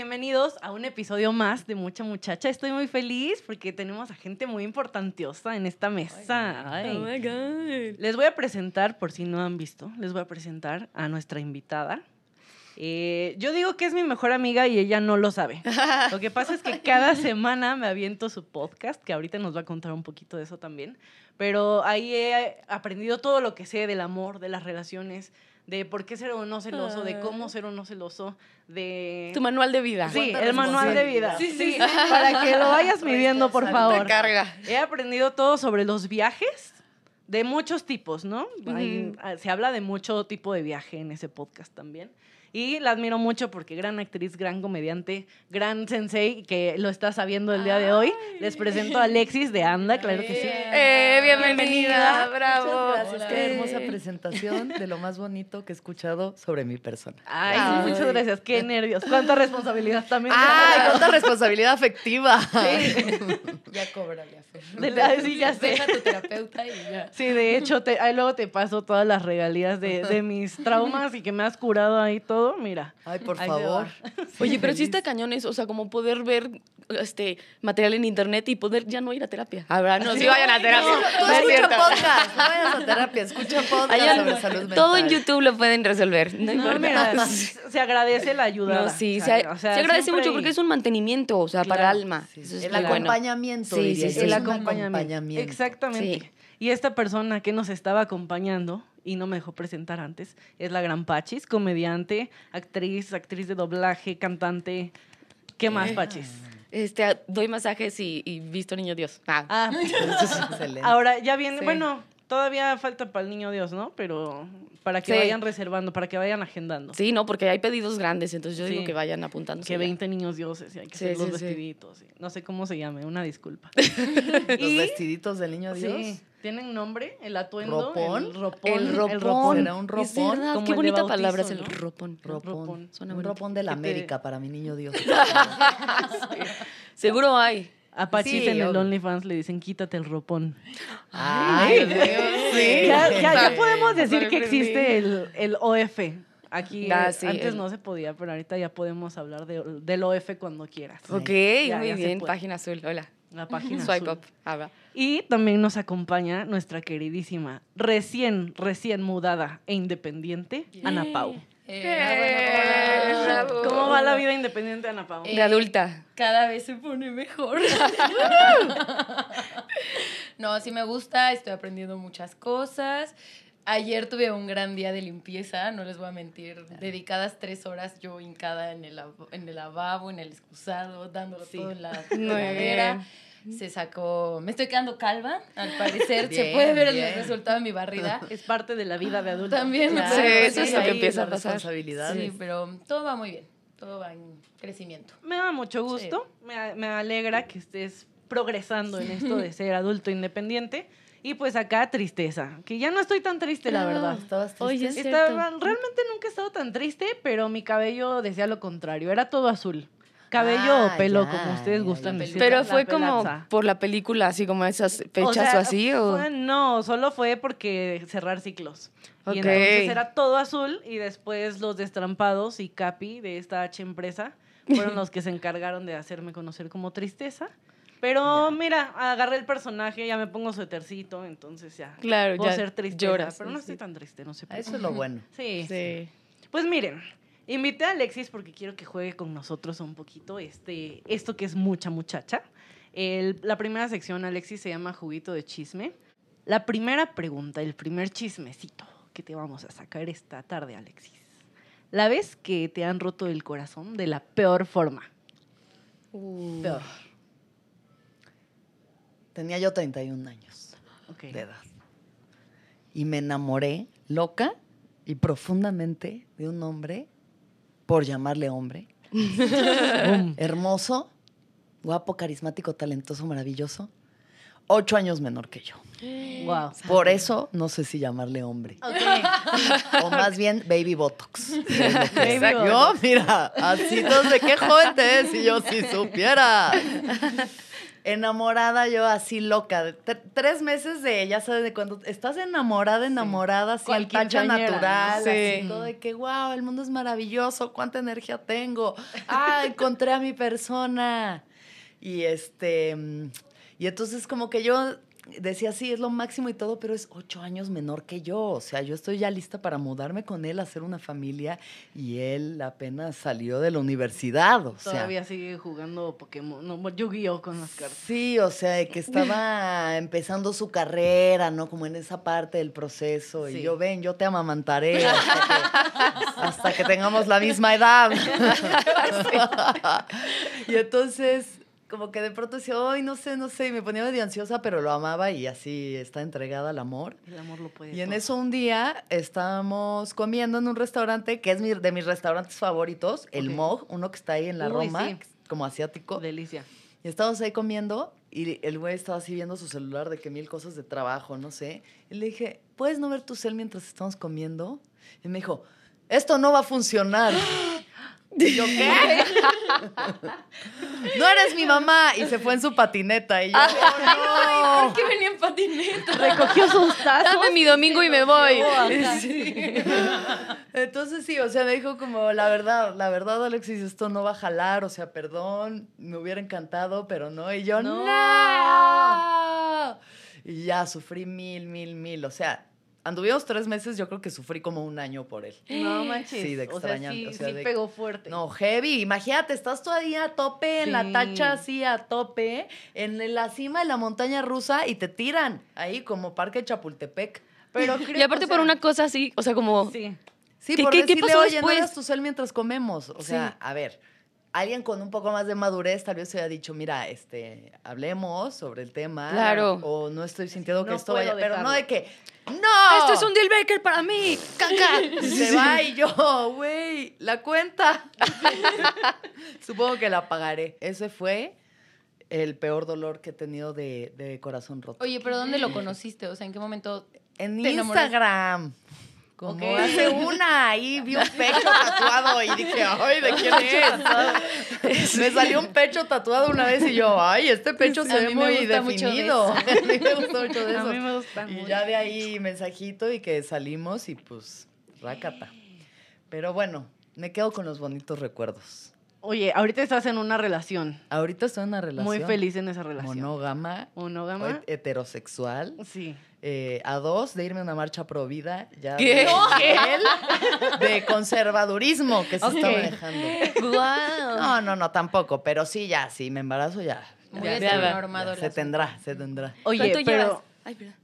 bienvenidos a un episodio más de Mucha Muchacha. Estoy muy feliz porque tenemos a gente muy importantiosa en esta mesa. Ay. Oh my God. Les voy a presentar, por si no han visto, les voy a presentar a nuestra invitada. Eh, yo digo que es mi mejor amiga y ella no lo sabe. Lo que pasa es que cada semana me aviento su podcast, que ahorita nos va a contar un poquito de eso también. Pero ahí he aprendido todo lo que sé del amor, de las relaciones, de por qué ser o no celoso, de cómo ser o no celoso, de... Tu manual de vida. Sí, ¿Cuánta el manual de vida. Sí, sí. Para que lo vayas midiendo, por favor. Te carga. He aprendido todo sobre los viajes de muchos tipos, ¿no? Hay- ah, se habla de mucho tipo de viaje en ese podcast también. Y la admiro mucho porque gran actriz, gran comediante, gran sensei que lo está sabiendo el día de hoy. Les presento a Alexis de Anda, claro que sí. Eh, bienvenida, bravo. Muchas gracias. Qué hermosa presentación de lo más bonito que he escuchado sobre mi persona. Ay, Ay. muchas gracias. Qué nervios. Cuánta responsabilidad también. ¡Ay, cuánta responsabilidad afectiva! Ya cóbrale a Fer. De la- sí, ya sé. Deja a tu terapeuta y ya. Sí, de hecho, te, ahí luego te paso todas las regalías de, de mis traumas y que me has curado ahí todo. Mira. Ay, por favor. Oye, pero sí está cañón eso, o sea, como poder ver este material en internet y poder ya no ir a terapia. Habrá, no, sí vayan a terapia. Tú No escucha podcast, no vayas a terapia, escucha podcast Allá sobre salud mental. todo en YouTube lo pueden resolver. No, No, mira, se agradece la ayuda. No, sí, O se, sea, o sea, se agradece siempre mucho hay- porque es un mantenimiento, o sea, para el alma. Sí, Eso es el muy bueno. acompañamiento, Sí, diría sí, sí. el un acompañamiento. acompañamiento. Exactamente. Y esta persona que nos estaba acompañando y no me dejó presentar antes es la gran Pachis, comediante, actriz, actriz de doblaje, cantante. ¿Qué más, Pachis? Este, doy masajes y, y visto niño Dios. Ah. Ah, Eso es excelente. ahora ya viene, Sí. bueno, todavía falta para el niño Dios, ¿no? Pero para que Sí. vayan reservando, para que vayan agendando. Sí, no, porque hay pedidos grandes, entonces yo digo que vayan apuntando. Que 20 niños dioses y hay que Sí, hacer los sí, sí. vestiditos. y No sé cómo se llame, una disculpa. Los y- vestiditos del niño Dios. ¿Tienen nombre? ¿El atuendo? ¿Ropón? El ropón. El ropón. ¿Será un Es ropón? verdad, Como qué bonita bautizo, palabra es el ¿no? ropón. Ropón. Ropón. Suena Un ropón de la te- América para mi niño Dios. Seguro hay. A Sí, en el. OnlyFans le dicen quítate el ropón. Ay, Dios, sí. Ya, ya- ya Sí. podemos decir que existe el, el OF. Aquí Ah, eh, sí, antes el- no se podía, pero ahorita ya podemos hablar de- del OF cuando quieras. Ok, Ya, muy bien. Página azul. Hola. La página Swipe azul. up. Ah. Y también nos acompaña nuestra queridísima, recién, recién mudada e independiente, Ana Pau. Eh, hola. ¿Cómo va la vida independiente, Ana Pau? Eh, De adulta. Cada vez se pone mejor. no, sí me gusta, estoy aprendiendo muchas cosas. Ayer tuve un gran día de limpieza, no les voy a mentir. Dedicadas tres horas yo hincada en el, en el lavabo, en el excusado, dándolo Sí. todo en la regadera. Se sacó... Me estoy quedando calva, al parecer. se puede ver bien. el resultado de mi barrida. Es parte de la vida de adulto. También, Claro, Sí, eso es lo que empieza a las pasar. responsabilidades. Sí, pero todo va muy bien. Todo va en crecimiento. Me da mucho gusto, me, me alegra que estés progresando en esto de ser adulto independiente. Y pues acá tristeza, que ya no estoy tan triste, la verdad. ¿Estabas triste? Oye, es Estaba- realmente nunca he estado tan triste, pero mi cabello decía lo contrario, era todo azul. Cabello Ah, o pelo, ya, como ustedes ya, gustan decir. Pero la fue como por la película, así como esas fechas o, sea, así. O... fue- no, solo fue porque cerrar ciclos. Ok. Y entonces era todo azul y después los destrampados y Capi de esta H empresa fueron los que se encargaron de hacerme conocer como tristeza. Pero mira, agarré el personaje, ya me pongo suétercito, entonces ya. Claro, puedo ya ser triste, lloras, pero no sí, estoy sí. tan triste, no sé por qué. Eso es lo bueno. Sí. Sí. Pues miren, invité a Alexis porque quiero que juegue con nosotros un poquito este, esto que es mucha muchacha. El- la primera sección, Alexis, se llama Juguito de Chisme. La primera pregunta, el primer chismecito que te vamos a sacar esta tarde, Alexis. ¿La vez que te han roto el corazón de la peor forma? Uh. Peor. Tenía yo 31 años de edad. Y me enamoré loca y profundamente de un hombre, por llamarle hombre, hermoso, guapo, carismático, talentoso, maravilloso, ocho años menor que yo. Wow. Por eso no sé si llamarle hombre. Ok. O más bien baby botox. Yo, mira, así sé qué joven te es si yo si supiera. Enamorada yo así loca. tres meses de, ya sabes, de cuando estás enamorada, enamorada, así Cual al tacha natural, ¿no? Sí. así todo de que, wow, el mundo es maravilloso, cuánta energía tengo. Ah, encontré a mi persona. Y este, mm, y entonces como que yo decía, sí, es lo máximo y todo, pero es ocho años menor que yo. O sea, yo estoy ya lista para mudarme con él, hacer una familia, y él apenas salió de la universidad. O sea, Todavía sigue jugando Pokémon, no, Yu-Gi-Oh con las cartas. Sí, o sea, que estaba empezando su carrera, ¿no? Como en esa parte del proceso. Sí. Y yo, ven, yo te amamantaré hasta que, hasta que tengamos la misma edad. y entonces, como que de pronto decía, ay, no sé, no sé. Y me ponía medio ansiosa, pero lo amaba y así está entregada al amor. El amor lo puede Y en todo. eso un día estábamos comiendo en un restaurante que es mi- de mis restaurantes favoritos, el Ok. Mog, uno que está ahí en la Uy, Roma, sí. como asiático. Delicia. Y estábamos ahí comiendo y el güey estaba así viendo su celular de que mil cosas de trabajo, no sé. Y le dije, ¿puedes no ver tu cel mientras estamos comiendo? Y me dijo, esto no va a funcionar. Yo, ¿qué? no eres mi mamá. Y se fue en su patineta. Y yo, "Oh, no". ¿Por qué venía en patineta? Recogió sus tazos. Dame mi domingo y me voy. acá. Entonces sí, o sea, me dijo como, la verdad, la verdad, Alexis, esto no va a jalar, o sea, perdón, me hubiera encantado, pero no. Y yo, No. no. Y ya sufrí mil, mil, mil. O sea, anduvimos tres meses, yo creo que sufrí como un año por él. No manches. Sí, de o sea, extrañar, sí, o sea, sí de- pegó fuerte. No, heavy. Imagínate, estás todavía a tope en la Sí. tacha, así a tope, en la cima de la montaña rusa y te tiran ahí como Parque Chapultepec. Pero creo, Y aparte o por una cosa así, o sea, como... Sí. Sí, ¿Qué- por qué- qué decirle, pasó oye, después? no hagas tu cel mientras comemos. O sea, Sí. a ver, alguien con un poco más de madurez tal vez se haya dicho, mira, este, hablemos sobre el tema. Claro. O no estoy sintiendo que No esto vaya, pero no de que, ¡no! Esto es un deal breaker para mí, caca. Se va y yo, güey, la cuenta. Supongo que la pagaré. Ese fue el peor dolor que he tenido de, de corazón roto. Oye, pero ¿dónde lo conociste? O sea, ¿en qué momento? En ¿Te enamoraste? Como hace una, ahí vi un pecho tatuado y dije, ay, ¿de quién es? Me salió un pecho tatuado una vez y yo, ay, este pecho se a ve muy definido. A mí me gusta mucho de A eso. mí me gusta Y ya de ahí mensajito y que salimos y pues, rácata. Pero bueno, me quedo con los bonitos recuerdos. Oye, ahorita estás en una relación. Ahorita estoy en una relación. Muy feliz en esa relación. Monógama, Monógama. he- heterosexual. Sí. eh, a dos de irme a una marcha pro vida ya ¿Qué? de, conservadurismo que se está Ok. manejando. Guau. No, no, no, tampoco, pero sí, ya, sí, me embarazo ya. Muy ya, ya, se tendrá, se tendrá. Oye, ¿Cuánto pero llevas? Ay, perdón.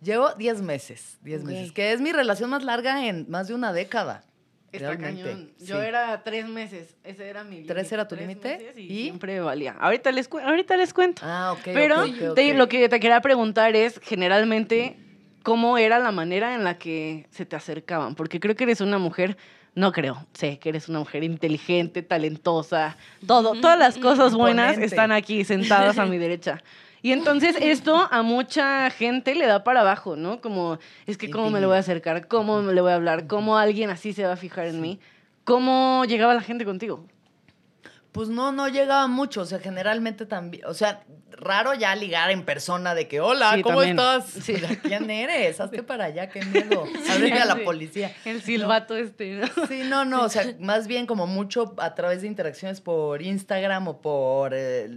Llevo 10 meses, 10 Ok. meses, que es mi relación más larga en más de una década. Está realmente, cañón. Yo sí. era tres meses. Ese era mi ¿Tres era tu límite? Y, ¿Y? siempre valía. Ahorita les, ahorita les cuento. Ah, ok. Pero te- lo que te quería preguntar es, generalmente, ¿cómo era la manera en la que se te acercaban? Porque creo que eres una mujer, no creo, sé que eres una mujer inteligente, talentosa, todo, todas las cosas buenas Imponente. están aquí sentadas a mi derecha. Y entonces esto a mucha gente le da para abajo, ¿no? Como, es que cómo me le voy a acercar, cómo me le voy a hablar, cómo alguien así se va a fijar en mí. ¿Cómo llegaba la gente contigo? Pues no, no llegaba mucho, o sea, generalmente también, o sea, raro ya ligar en persona de que, hola, Sí, ¿cómo también. estás? Sí. ¿Quién eres? Hazte para allá, qué miedo. Háblale a la Sí. policía. El silbato este, ¿no? Sí, no, no, o sea, más bien como mucho a través de interacciones por Instagram o por, eh,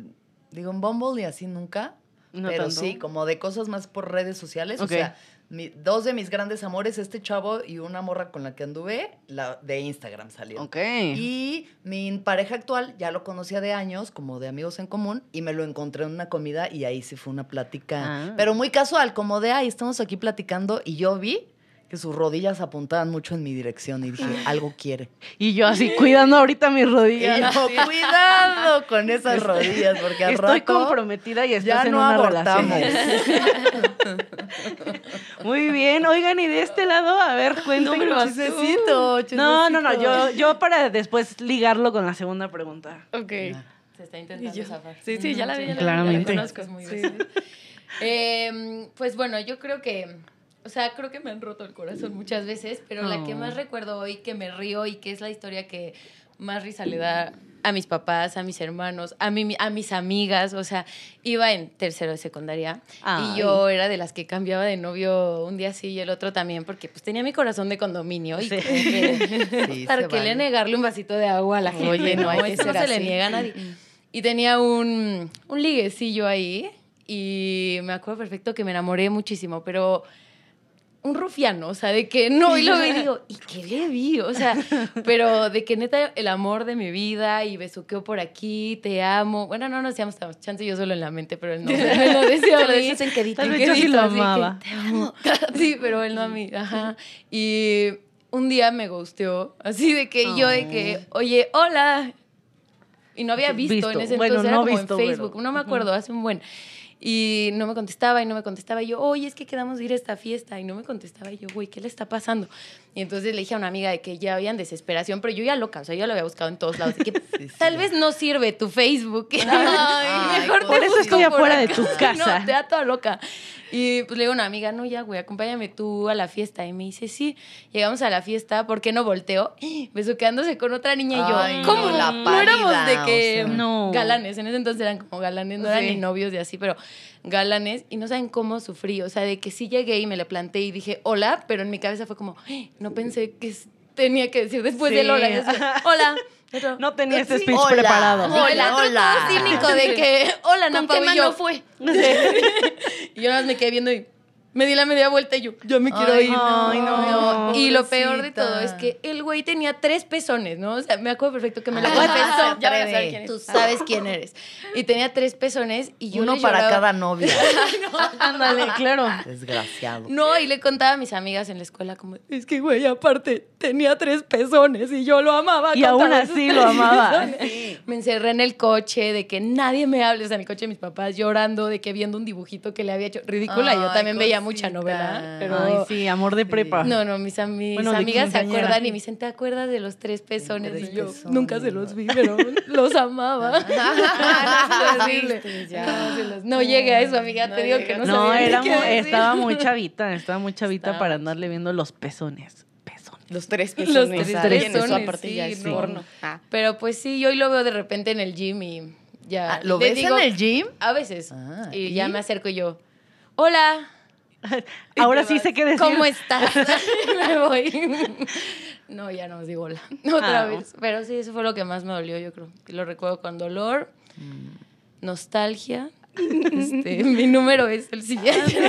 digo, en Bumble y así nunca. No pero tanto. sí, como de cosas más por redes sociales. O sea, mi- dos de mis grandes amores, este chavo y una morra con la que anduve, la de Instagram salió. Ok. Y mi pareja actual ya lo conocía de años, como de amigos en común, y me lo encontré en una comida y ahí sí fue una plática, Ah. pero muy casual, como de, ay, estamos aquí platicando y yo vi que sus rodillas apuntaban mucho en mi dirección y dije, algo quiere. Y yo así cuidando ahorita mis Y rodillas. yo, cuidado con esas rodillas, porque al Estoy rato comprometida y estás ya en no una abortamos. relación. Muy bien. Oigan, y de este lado, a ver. Chismecito, No, no, no. chismecito. Yo, yo para después ligarlo con la segunda pregunta. Ok. Se está intentando Y yo- zafar. Sí, sí, ya la vi. ya la Claramente. Ya la conozco. Es muy Sí. Eh, pues bueno, yo creo que, o sea, creo que me han roto el corazón muchas veces, pero la que Oh. más recuerdo hoy, que me río y que es la historia que más risa le da a mis papás, a mis hermanos, a, mi, a mis amigas, o sea, iba en tercero de secundaria Ay. y yo era de las que cambiaba de novio un día sí y el otro también porque pues tenía mi corazón de condominio y Sí. que, Sí, ¿para qué le negarle un vasito de agua a la gente? Oye, no hay que no ser se le niega a nadie. Y tenía un, un liguecillo ahí y me acuerdo perfecto que me enamoré muchísimo, pero un rufiano, o sea, de que no, y luego digo, ¿y qué le vi? O sea, pero de que neta el amor de mi vida y besuqueo por aquí, te amo. Bueno, no nos decíamos, chance yo solo en la mente, pero él no me lo decía lo dices en quedito. En yo sí lo que, amaba. "Te amo". Sí, pero él no a mí. Ajá. Y un día me gusteó, así de que yo de que, oye, hola. Y no había visto, Visto. en ese Bueno, entonces, era no como visto, en pero- Facebook, no me acuerdo, hace un buen. Y no me contestaba y no me contestaba. Y yo, oye, es que quedamos de ir a esta fiesta. Y no me contestaba. Y yo, güey, ¿qué le está pasando? Y entonces le dije a una amiga de que ya había en desesperación, pero yo ya loca, o sea, yo lo había buscado en todos lados. de que Sí, sí. tal vez no sirve tu Facebook. Ay, mejor te por eso busco estoy por afuera de tu casa. No, te da toda loca. Y pues le digo a una amiga, no, ya, güey, acompáñame tú a la fiesta. Y me dice, sí, llegamos a la fiesta, ¿por qué no volteo? Besuqueándose con otra niña y yo, Ay, no, ¿cómo? la no éramos de pálida, que o sea. No. galanes, en ese entonces eran como galanes, no eran Sí. ni novios y así, pero galanes. Y no saben cómo sufrí, o sea, de que sí llegué y me le planté y dije, hola, pero en mi cabeza fue como, "Ay, no pensé que tenía que decir después Sí. del hola. Decía, hola. No tenía este "Sí". speech Hola. preparado. Y el otro Hola. todo cínico de que, hola, ¿Con Napa, qué mano yo, fue? y yo nada más me quedé viendo y me di la media vuelta y yo, ya me quiero Ay, ir. no, Ay, no. Y lo peor de todo es que el güey tenía tres pezones, ¿no? O sea, me acuerdo perfecto que me lo Ah, confesó. se Ya van a saber atreve. quién es. Tú sabes quién eres. Y tenía tres pezones y yo Uno le para lloraba. cada novia. Ándale, claro. Desgraciado. No, y le contaba a mis amigas en la escuela como, es que güey, aparte, tenía tres pezones y yo lo amaba. Y aún así lo amaba. Me encerré en el coche de que nadie me hable, o sea, en el coche de mis papás llorando, de que viendo un dibujito que le había hecho. Ridícula, yo también veía mucha novela, pero... Ay, sí, amor de prepa. No, no, mis, am- mis Bueno, amigas se acuerdan y me dicen, ¿te acuerdas de los tres pezones? Tres y yo, pezones. nunca se los vi, pero los amaba. Ah. No, los- no llegué a eso, amiga, No te digo que no, No, sabía ni era qué decir. estaba muy chavita, estaba muy chavita Estaba para andarle viendo los pezones. Pezones. Los tres Los pezones. tres Oye, eso pezones, aparte ya sí, es no. porno. Ah. Pero pues sí, yo hoy lo veo de repente en el gym y ya. Ah, ¿Lo ves digo- en el gym? A veces. Ah, y, ¿y? ya me acerco y yo, hola. Ahora sí sé qué decir. ¿Cómo estás? me voy. No, ya no os digo hola. Otra Ah. vez. Pero sí, eso fue lo que más me dolió, yo creo. Lo recuerdo con dolor, nostalgia. Este, mi número es el siguiente.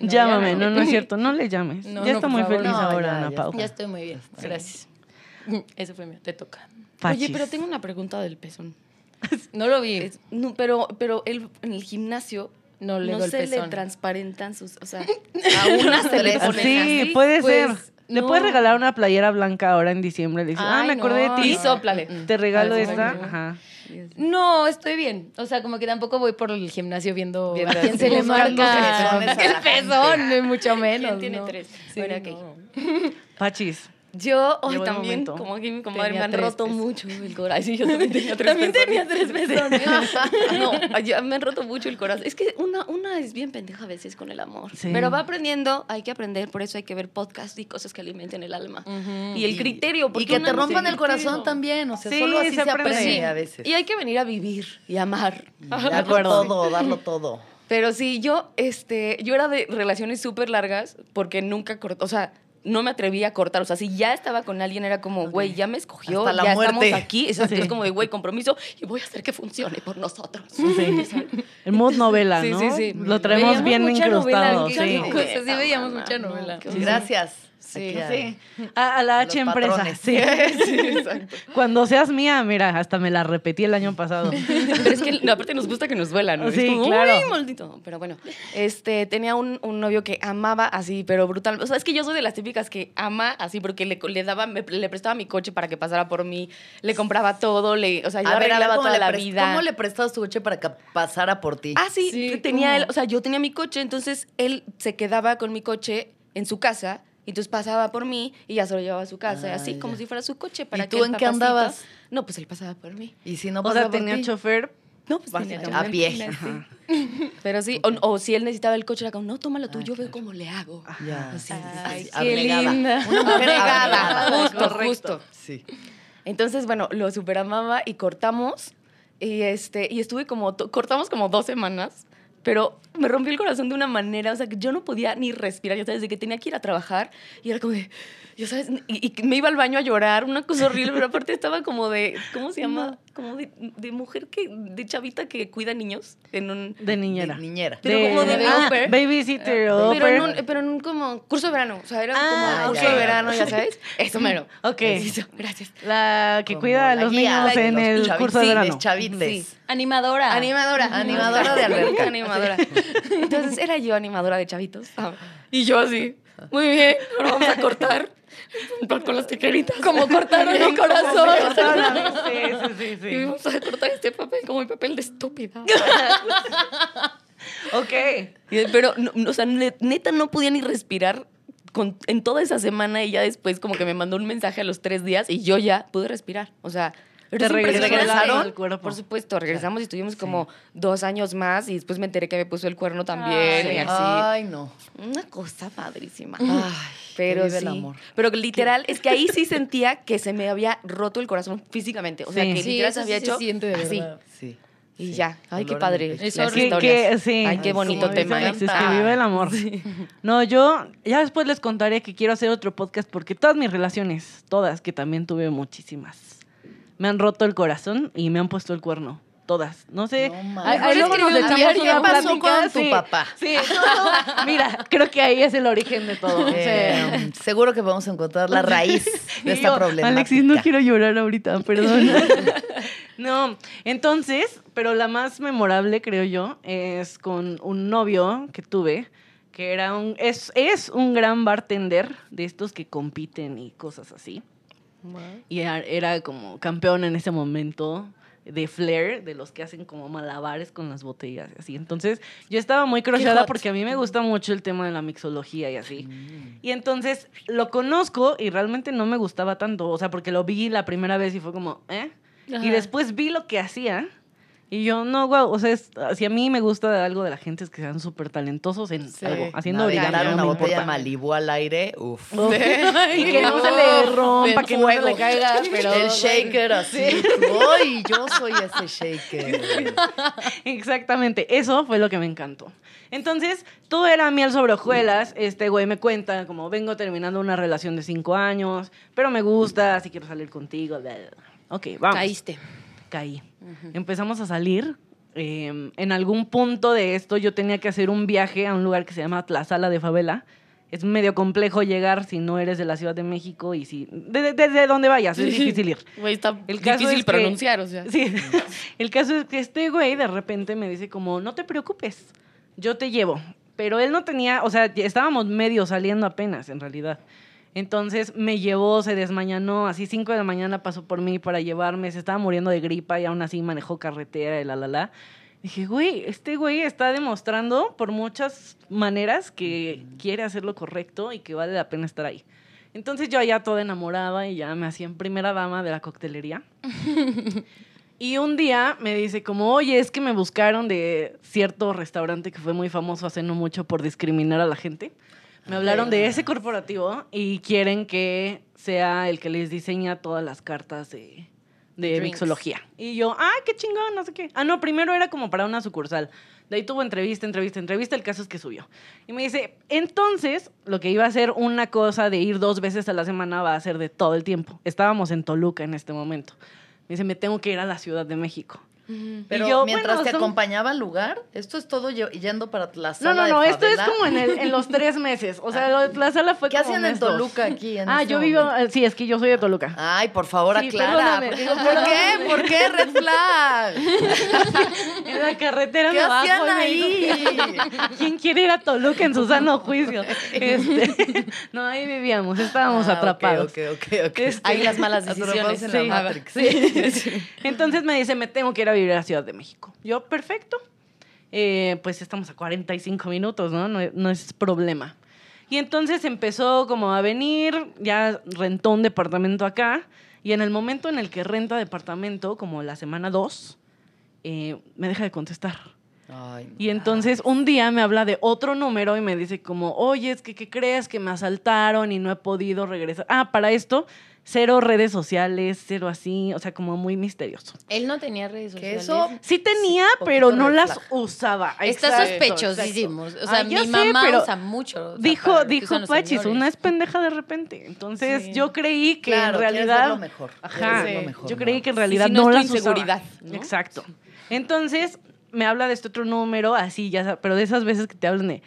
No, ya Llámame, no. no, no es cierto, no le llames. No, ya no, está muy favor. feliz No, ahora, ya, Ana Pau. Ya estoy muy bien. Gracias. Eso fue mío. Te toca. Oye, pero tengo una pregunta del pezón. No lo vi. Es- no, pero pero él en el gimnasio No le no se le transparentan sus, o sea, a una se le ponen Sí, así. puede pues, ser. Le no. puedes regalar una playera blanca ahora en diciembre. Le dices, ah, me acordé de ti. Y sóplale. Te regalo esta. Ajá. No, estoy bien. O sea, como que tampoco voy por el gimnasio viendo, a quién se le marca el pezón, ni mucho menos. ¿Quién tiene ¿no? tres? Sí, Bueno. Pachis. Yo hoy también, como aquí mi comadre, Tenía me han roto mucho el corazón. Sí, yo también tenía tres También tenía tres pezones. No, ya me han roto mucho el corazón. Es que una, una es bien pendeja a veces con el amor. Sí. Pero va aprendiendo, hay que aprender, por eso hay que ver podcasts y cosas que alimenten el alma. Y el Y- criterio. Y porque que una te rompan el corazón también. O sea, Sí, solo así se se aprende. Sí. a veces. Y hay que venir a vivir y amar. Y darlo acuerdo. todo, darlo todo. Pero sí, yo, este, yo era de relaciones súper largas porque nunca corté, o sea, no me atrevía a cortar. O sea, si ya estaba con alguien, era como, güey, ya me escogió, Hasta la ya muerte. estamos aquí. Exacto, Sí. es como de, güey, compromiso y voy a hacer que funcione por nosotros. Sí. El mood novela, Sí, ¿no? sí, sí. Lo traemos Veíamos bien mucha novela, incrustado, sí. Cosas, sí veíamos mucha No, novela. Gracias. Sí. Aquí a- Sí. A, a la H empresa. patrones. Sí. Cuando seas mía, mira, hasta me la repetí el año pasado. Pero es que no, aparte nos gusta que nos vuelan, ¿no? Sí, es como, claro. "Uy, maldito. Pero bueno, este, tenía un, un novio que amaba así, pero brutal. O sea, es que yo soy de las típicas que ama así porque le, le daba, me- le prestaba mi coche para que pasara por mí, le compraba todo, le, o sea, yo A ver, ver, arreglaba ¿cómo toda le, la vida. ¿cómo le prestabas tu coche para que pasara por ti? Ah, sí, Sí, tenía ¿cómo? él, o sea, yo tenía mi coche, entonces él se quedaba con mi coche en su casa. Y entonces pasaba por mí y ya se lo llevaba a su casa, y Ah, así ya. como si fuera su coche. Para ¿Y que tú el en qué andabas? No, pues él pasaba por mí. Y si no O pasaba sea, por tenía ti? chofer. No, pues tenía. A pie. Pero sí, o, o si él necesitaba el coche, era como, no, tómalo tú, yo veo cómo le hago. Ya. Así, Ay, así, qué linda. Una mujer justo, Correcto. justo. Sí. Entonces, bueno, lo superamaba y cortamos. Y, este, y estuve como, cortamos como dos semanas, pero me rompió el corazón de una manera, o sea, que yo no podía ni respirar, ya sabes, de que tenía que ir a trabajar y era como de, ya sabes, y, y me iba al baño a llorar, una cosa horrible, pero aparte estaba como de, ¿cómo se llama? Como de, de mujer que, de chavita que cuida niños en un... De niñera. De niñera. Pero como de ah, au pair. babysitter o Pero en, un, pero en un como curso de verano, o sea, era Ah, como curso ya, de verano, ya sabes. Eso mero. Ok. Eso, gracias. La que Como cuida a los guía niños de en los el curso de verano. chavites. Sí. Animadora. Animadora. Animadora de alberca. Animadora. Entonces era yo animadora de chavitos. Ah, Y yo así, muy bien, ahora vamos a cortar con las tijeritas. Como cortaron mi corazón. Sí, sí, sí, Y sí. vamos a cortar este papel como mi papel de estúpida. Ok. Y- Pero, no, o sea, ne- neta no podía ni respirar con- en toda esa semana y ya después como que me mandó un mensaje a los tres días y yo ya pude respirar. O sea, ¿Te es el ¿Regresaron? al cuerpo? Por supuesto, regresamos y estuvimos como dos años más y después me enteré que me puso el cuerno también Ay. y así. Ay, no. Una cosa padrísima. Ay, Pero sí. el amor. Pero literal, es que ahí sí sentía que se me había roto el corazón físicamente. O sea, Sí. que Sí, literal eso se había sí se hecho siente de así. Sí. Y Sí. ya. Ay, qué padre. el. Es las Que, sí. Ay, qué bonito tema. Me que vive el amor. No, yo ya después les contaré que quiero hacer otro podcast porque todas mis relaciones, todas, que también tuve muchísimas, me han roto el corazón y me han puesto el cuerno. Todas. No sé. No ahí luego nos echamos una ¿Qué pasó plática, con tu sí. papá? Sí, no, no. Mira, creo que ahí es el origen de todo. Eh, seguro que vamos a encontrar la raíz de esta yo, problemática. Alexis, no quiero llorar ahorita, perdón. no, entonces, pero la más memorable, creo yo, es con un novio que tuve, que era un, es, es un gran bartender de estos que compiten y cosas así. Y era, era como campeón en ese momento de flair, de los que hacen como malabares con las botellas y así. Entonces, yo estaba muy crochada porque a mí me gusta mucho el tema de la mixología y así. Y entonces lo conozco y realmente no me gustaba tanto, o sea, porque lo vi la primera vez y fue como, ¿eh? Y después vi lo que hacía y yo, no, wow, o sea, es- si a mí me gusta algo de la gente es que sean súper talentosos en Sí. algo, haciendo Navegar origami, no una botella de al aire, uf. y que no se le rompa, que no se le fuego. caiga, pero... El shaker así. Uy, yo soy ese shaker. Exactamente, eso fue lo que me encantó. Entonces, todo era miel sobre hojuelas. Este güey me cuenta, como vengo terminando una relación de cinco años, pero me gusta, si quiero salir contigo. Ok, vamos. Caíste. Caí. Empezamos a salir. eh, en algún punto de esto yo tenía que hacer un viaje a un lugar que se llama Tlazala de Favela. Es medio complejo llegar si no eres de la Ciudad de México y si... Desde de, de donde vayas, es difícil ir. Güey, está El caso difícil es que- pronunciar, o sea. Sí. El caso es que este güey de repente me dice como, no te preocupes, yo te llevo. Pero él no tenía, o sea, estábamos medio saliendo apenas, en realidad. Entonces me llevó, se desmañanó, así 5 de la mañana pasó por mí para llevarme, se estaba muriendo de gripa y aún así manejó carretera y la, la, la. Dije, güey, este güey está demostrando por muchas maneras que quiere hacer lo correcto y que vale la pena estar ahí. Entonces yo ya toda enamorada y ya me hacía en primera dama de la coctelería. Y un día me dice como, oye, es que me buscaron de cierto restaurante que fue muy famoso hace no mucho por discriminar a la gente. Me hablaron de ese corporativo y quieren que sea el que les diseña todas las cartas de, de Drinks. mixología. Y yo, ah, qué chingón, no sé qué. Ah, no, primero era como para una sucursal. De ahí tuvo entrevista, entrevista, entrevista. El caso es que subió. Y me dice, entonces, lo que iba a ser una cosa de ir dos veces a la semana va a ser de todo el tiempo. Estábamos en Toluca en este momento. Me dice, me tengo que ir a la Ciudad de México. Pero yo, mientras bueno, te son- acompañaba al lugar, esto es todo yendo para la No, no, de no, esto es como en, el- en los tres meses. O sea, lo de la sala fue ¿Qué como hacían en dos. Toluca aquí? En Ah, este yo vivo, momento? sí, es que yo soy de Toluca. Ay, por favor, Sí, aclara. Digo, ¿Por qué? ¿Por qué? Red flag. En la carretera ¿Qué hacían me ahí? ¿Quién quiere ir a Toluca en su sano juicio? Este, no, ahí vivíamos, estábamos Ah, atrapados. Ok, ok, ok. Este, Ahí las malas decisiones. en la Sí. Matrix. Sí. Entonces me dice, me tengo que ir a vivir a la Ciudad de México. Yo, perfecto. Eh, pues estamos a 45 minutos, ¿no? ¿no? no es problema. Y entonces empezó como a venir, ya rentó un departamento acá, y en el momento en el que renta departamento, como la semana 2, me deja de contestar. Ay. Y entonces un día me habla de otro número y me dice como, oye, es que ¿qué crees? Que me asaltaron y no he podido regresar. Ah, para esto, cero redes sociales, cero así, o sea, como muy misterioso. Él no tenía redes Que sociales. eso Sí tenía, pero no las flag. usaba. Está sospechosísimo. O sea, Ah, mi sé, mamá pero usa mucho. o sea, Dijo, lo dijo Pachis, una es pendeja de repente. Entonces Sí. yo creí que Claro, en realidad. verlo mejor, Ajá. mejor, yo ¿no? creí que en realidad sí, no no, es tu las usaba. inseguridad, ¿no? Exacto. Entonces me habla de este otro número, así, ya pero de esas veces que te hablan de.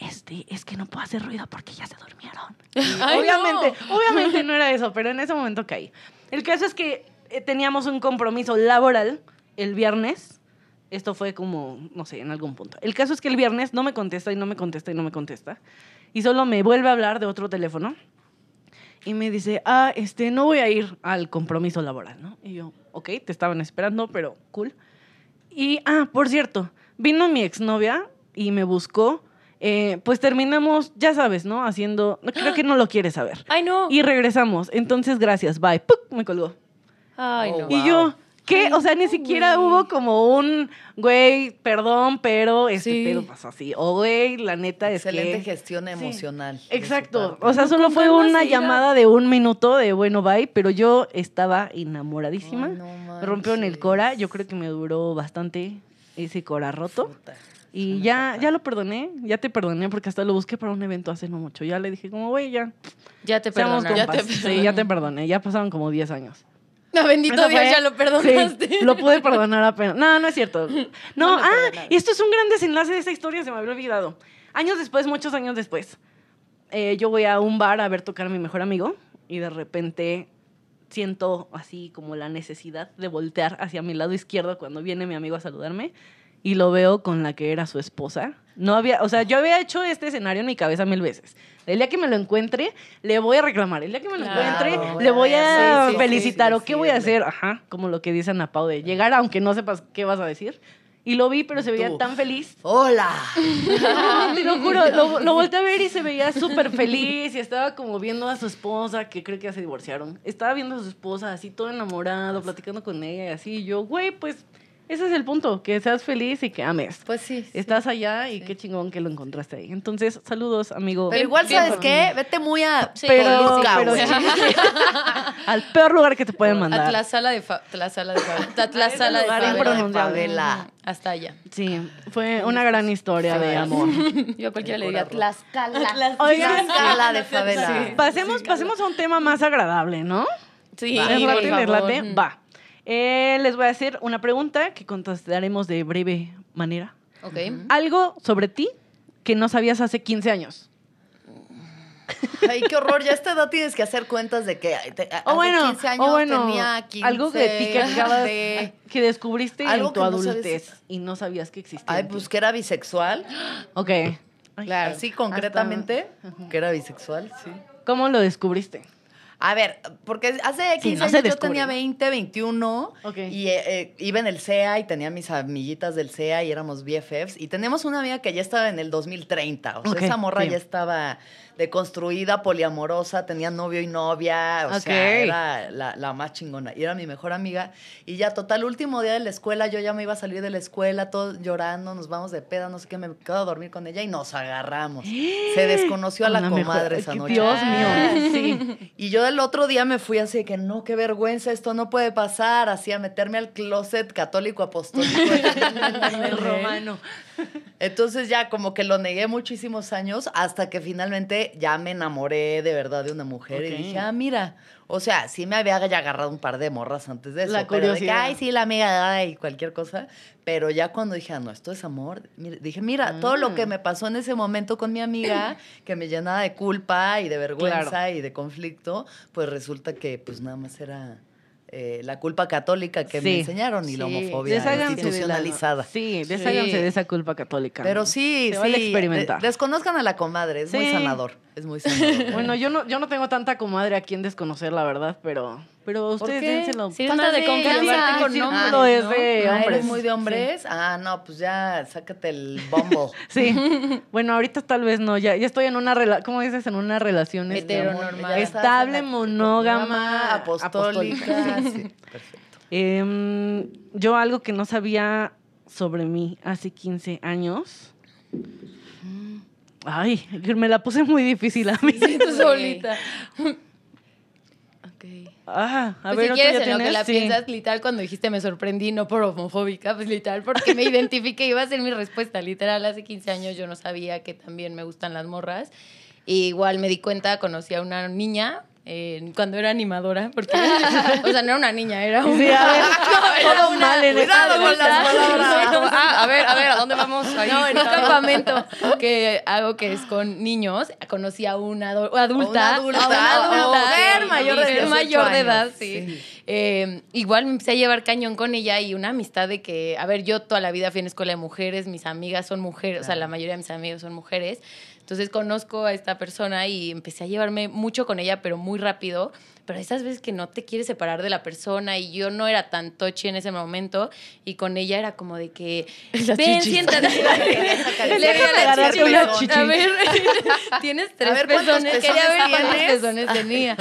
Este, es que no puedo hacer ruido porque ya se durmieron. Ay, obviamente, no. obviamente no era eso, pero en ese momento caí. El caso es que eh, teníamos un compromiso laboral el viernes. Esto fue como, no sé, en algún punto. El caso es que el viernes no me contesta y no me contesta y no me contesta. Y solo me vuelve a hablar de otro teléfono. Y me dice, ah, este, no voy a ir al compromiso laboral, ¿no? Y yo, ok, te estaban esperando, pero cool. Y, ah, por cierto, vino mi exnovia y me buscó. Eh, pues terminamos, ya sabes, ¿no? Haciendo, no, creo que no lo quieres saber. Ay, no. Y regresamos. Entonces, gracias, bye. ¡Puc! Me colgó. Ay, no. Oh, Y Wow. yo, ¿qué? O sea, ni siquiera hubo como un, güey, perdón, pero este Sí. pedo pasó así. O, güey, la neta es Excelente que... gestión emocional. Exacto. O sea, solo fue una llamada de un minuto de bueno, bye, pero yo estaba enamoradísima. Ay, no me rompió en el cora. Yo creo que me duró bastante ese cora roto. Y Suena ya, fatal. ya lo perdoné, ya te perdoné porque hasta lo busqué para un evento hace no mucho. Ya le dije como, güey, ya. Ya te seamos perdonaron. compas. Sí, ya te perdoné. Ya pasaron como 10 años. No, bendito Dios, fue- ya lo perdonaste. Sí, lo pude perdonar apenas. No, no es cierto. No, No ah, y esto es un gran desenlace de esa historia, se me había olvidado. Años después, muchos años después, eh, yo voy a un bar a ver tocar a mi mejor amigo y de repente siento así como la necesidad de voltear hacia mi lado izquierdo cuando viene mi amigo a saludarme y lo veo con la que era su esposa. No había, o sea, yo había hecho este escenario en mi cabeza mil veces. El día que me lo encuentre, le voy a reclamar. El día que me lo Claro, encuentre, le voy a sí, sí, felicitar. sí, ¿O qué voy a hacer? Ajá, como lo que dice Ana Pau de llegar aunque no sepas qué vas a decir. Y lo vi, pero se veía Tú. tan feliz. ¡Hola! Te lo juro, lo, lo volteé a ver y se veía súper feliz y estaba como viendo a su esposa, que creo que ya se divorciaron. Estaba viendo a su esposa así todo enamorado, platicando con ella y así. Y yo, güey, pues ese es el punto, que seas feliz y que ames. Pues sí. sí. Estás allá y qué chingón que lo encontraste ahí. Entonces, saludos, amigo. Pero igual, bien ¿sabes qué? Vete muy a Sí, pero, pero al peor lugar que te pueden A mandar. Tlazala de fa Tlazala de fa Tlazala de favela. Hasta allá. Sí, fue una gran historia de amor. Yo a cualquiera le diría. Tlaxcala. Oigan, Tlaxcala de favela. Sí. Pasemos, pasemos a un tema más agradable, ¿no? Sí, ¿Les por favor. late? Va. Eh, les voy a hacer una pregunta que contestaremos de breve manera. Ok. Algo sobre ti que no sabías hace 15 años. Ay, qué horror. Ya a esta edad tienes que hacer cuentas de que te- hace O bueno, 15 años o bueno tenía 15. algo de ti que acabas de- que descubriste Algo en tu que no sabes- adultez y no sabías que existía. Ay, pues que era bisexual. Ok. Claro. Así concretamente, que era bisexual, sí. ¿Cómo lo descubriste? A ver, porque hace 15 Sí, no se años yo tenía ¿no? 20, 21 Ok. y eh, eh, iba en el CEA y tenía mis amiguitas del CEA y éramos BFFs y teníamos una amiga que ya estaba en el 2030, o sea, esa morra sí. ya estaba deconstruida, poliamorosa, tenía novio y novia, o sea, era la, la más chingona y era mi mejor amiga y ya total, último día de la escuela, yo ya me iba a salir de la escuela, todos llorando, nos vamos de peda, no sé qué, me quedo a dormir con ella y nos agarramos. Se desconoció a la, comadre esa noche. Dios Ah. mío. Sí. Y yo el otro día me fui así de que no, qué vergüenza, esto no puede pasar, así a meterme al closet católico apostólico. El romano. Entonces ya como que lo negué muchísimos años hasta que finalmente ya me enamoré de verdad de una mujer y dije, ah, mira, o sea, sí me había ya agarrado un par de morras antes de eso, La pero de que, curiosidad. ay, sí, la amiga y cualquier cosa, pero ya cuando dije, ah, no, esto es amor, dije, mira, todo lo Mm. que me pasó en ese momento con mi amiga, que me llenaba de culpa y de vergüenza y de conflicto, pues resulta que pues nada más era... eh, la culpa católica que me enseñaron y la homofobia Desháganse de la- institucionalizada. sí, desháganse Sí. de esa culpa católica. Pero sí, Se vale experimentar. de- desconozcan a la comadre, es muy sanador. Es muy sanador. Bueno, yo no, yo no tengo tanta comadre a quien desconocer, la verdad, pero, pero ustedes dénselo. Sí, Falta de confianza con nombres, círculo es ¿no? de Ah, hombres. ¿Eres muy de hombres? Ah, no, pues ya, sácate el bombo. Sí. Bueno, ahorita tal vez no. Ya, ya estoy en una relación, ¿cómo dices? En una relación este, Heteronormal. Estable, monógama, apostólica. apostólica. Sí, perfecto. Em, yo algo que no sabía sobre mí hace 15 años. Ay, me la puse muy difícil a mí. Sí, tú solita. Ah, a Pues ver, si ¿tú quieres en lo que tienes? la Sí. piensas, literal, cuando dijiste me sorprendí, no por homofóbica, pues literal, porque me identifiqué, iba a ser mi respuesta. Literal, hace 15 años yo no sabía que también me gustan las morras. Y igual me di cuenta, conocí a una niña eh, cuando era animadora, porque, o sea, no era una niña, era una... Sí, a ver, todo mal en Cuidado con las palabras. Ah, a ver, a ver, ¿a dónde vamos? Ahí. No, en un campamento que hago que es con niños, conocí a una adulta, A una adulta, a una adulta, mujer sí, mayor de mujer 18 mayor de edad, sí. sí. Eh, igual me empecé a llevar cañón con ella y una amistad de que, a ver, yo toda la vida fui en escuela de mujeres, mis amigas son mujeres, o sea, la mayoría de mis amigos son mujeres. Entonces conozco a esta persona y empecé a llevarme mucho con ella, pero muy rápido. Pero esas veces que no te quieres separar de la persona y yo no era tan tochi en ese momento y con ella era como de que Las ven, chichis. siéntate. Le veía la chichi. una chichi. A ver, tienes tres ver, ¿cuántos pezones. Quería ver cuántos pezones tenía.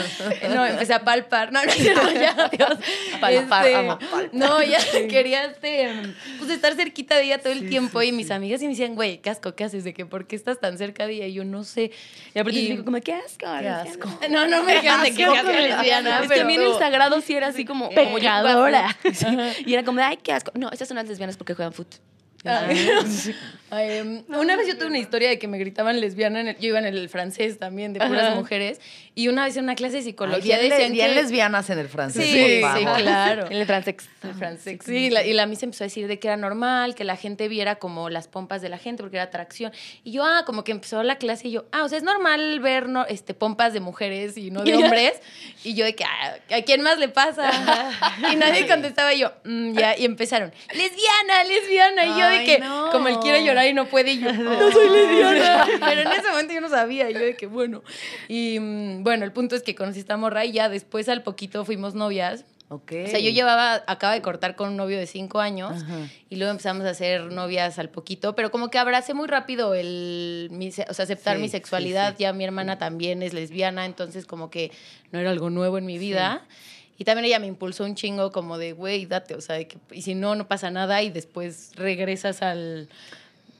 No, empecé a palpar. No, no, no, ya, Dios. Palpar, Este, amo. No, ya quería este, pues estar cerquita de ella todo el tiempo y mis amigas y me decían, güey, casco, ¿qué haces? De que, ¿por qué estás tan cerca de ella? Y yo no sé. Y aparte Y- digo como, qué asco. Qué asco. No, no me dijeron de que lesbiana, Es que a mí en el sagrado sí era así como Pecadora. Sí. Y era como, ay, qué asco. No, estas son las lesbianas porque juegan fútbol. Ay, Ay, um, una vez yo tuve una historia de que me gritaban lesbiana, en el- yo iba en el francés también, de puras Ajá. mujeres, y una vez en una clase de Ay, psicología bien, decían bien que... lesbianas en el francés. Sí, por sí, favor. claro. En el transex. El francés. Sí, la- y la misa empezó a decir de que era normal, que la gente viera como las pompas de la gente, porque era atracción. Y yo, ah, como que empezó la clase y yo, ah, o sea, es normal ver no, este, pompas de mujeres y no de hombres. Y yo de que, ah, ¿a quién más le pasa? y nadie contestaba y yo, "Mm, ya, y empezaron, lesbiana, lesbiana. Y yo de que, no. como él quiere llorar y no puede, y yo, no soy lesbiana. Pero en ese momento yo no sabía, yo de que, bueno. Y mm, bueno, el punto es que conocí a esta morra y ya después al poquito fuimos novias. Ok. O sea, yo llevaba, acaba de cortar con un novio de cinco años Ajá. y luego empezamos a ser novias al poquito, pero como que abracé muy rápido el, mi o sea, aceptar Sí, mi sí, sexualidad. sí. Ya mi hermana también es lesbiana, entonces como que no era algo nuevo en mi vida. Y también ella me impulsó un chingo como de, güey, date, o sea, de que, y si no, no pasa nada y después regresas al...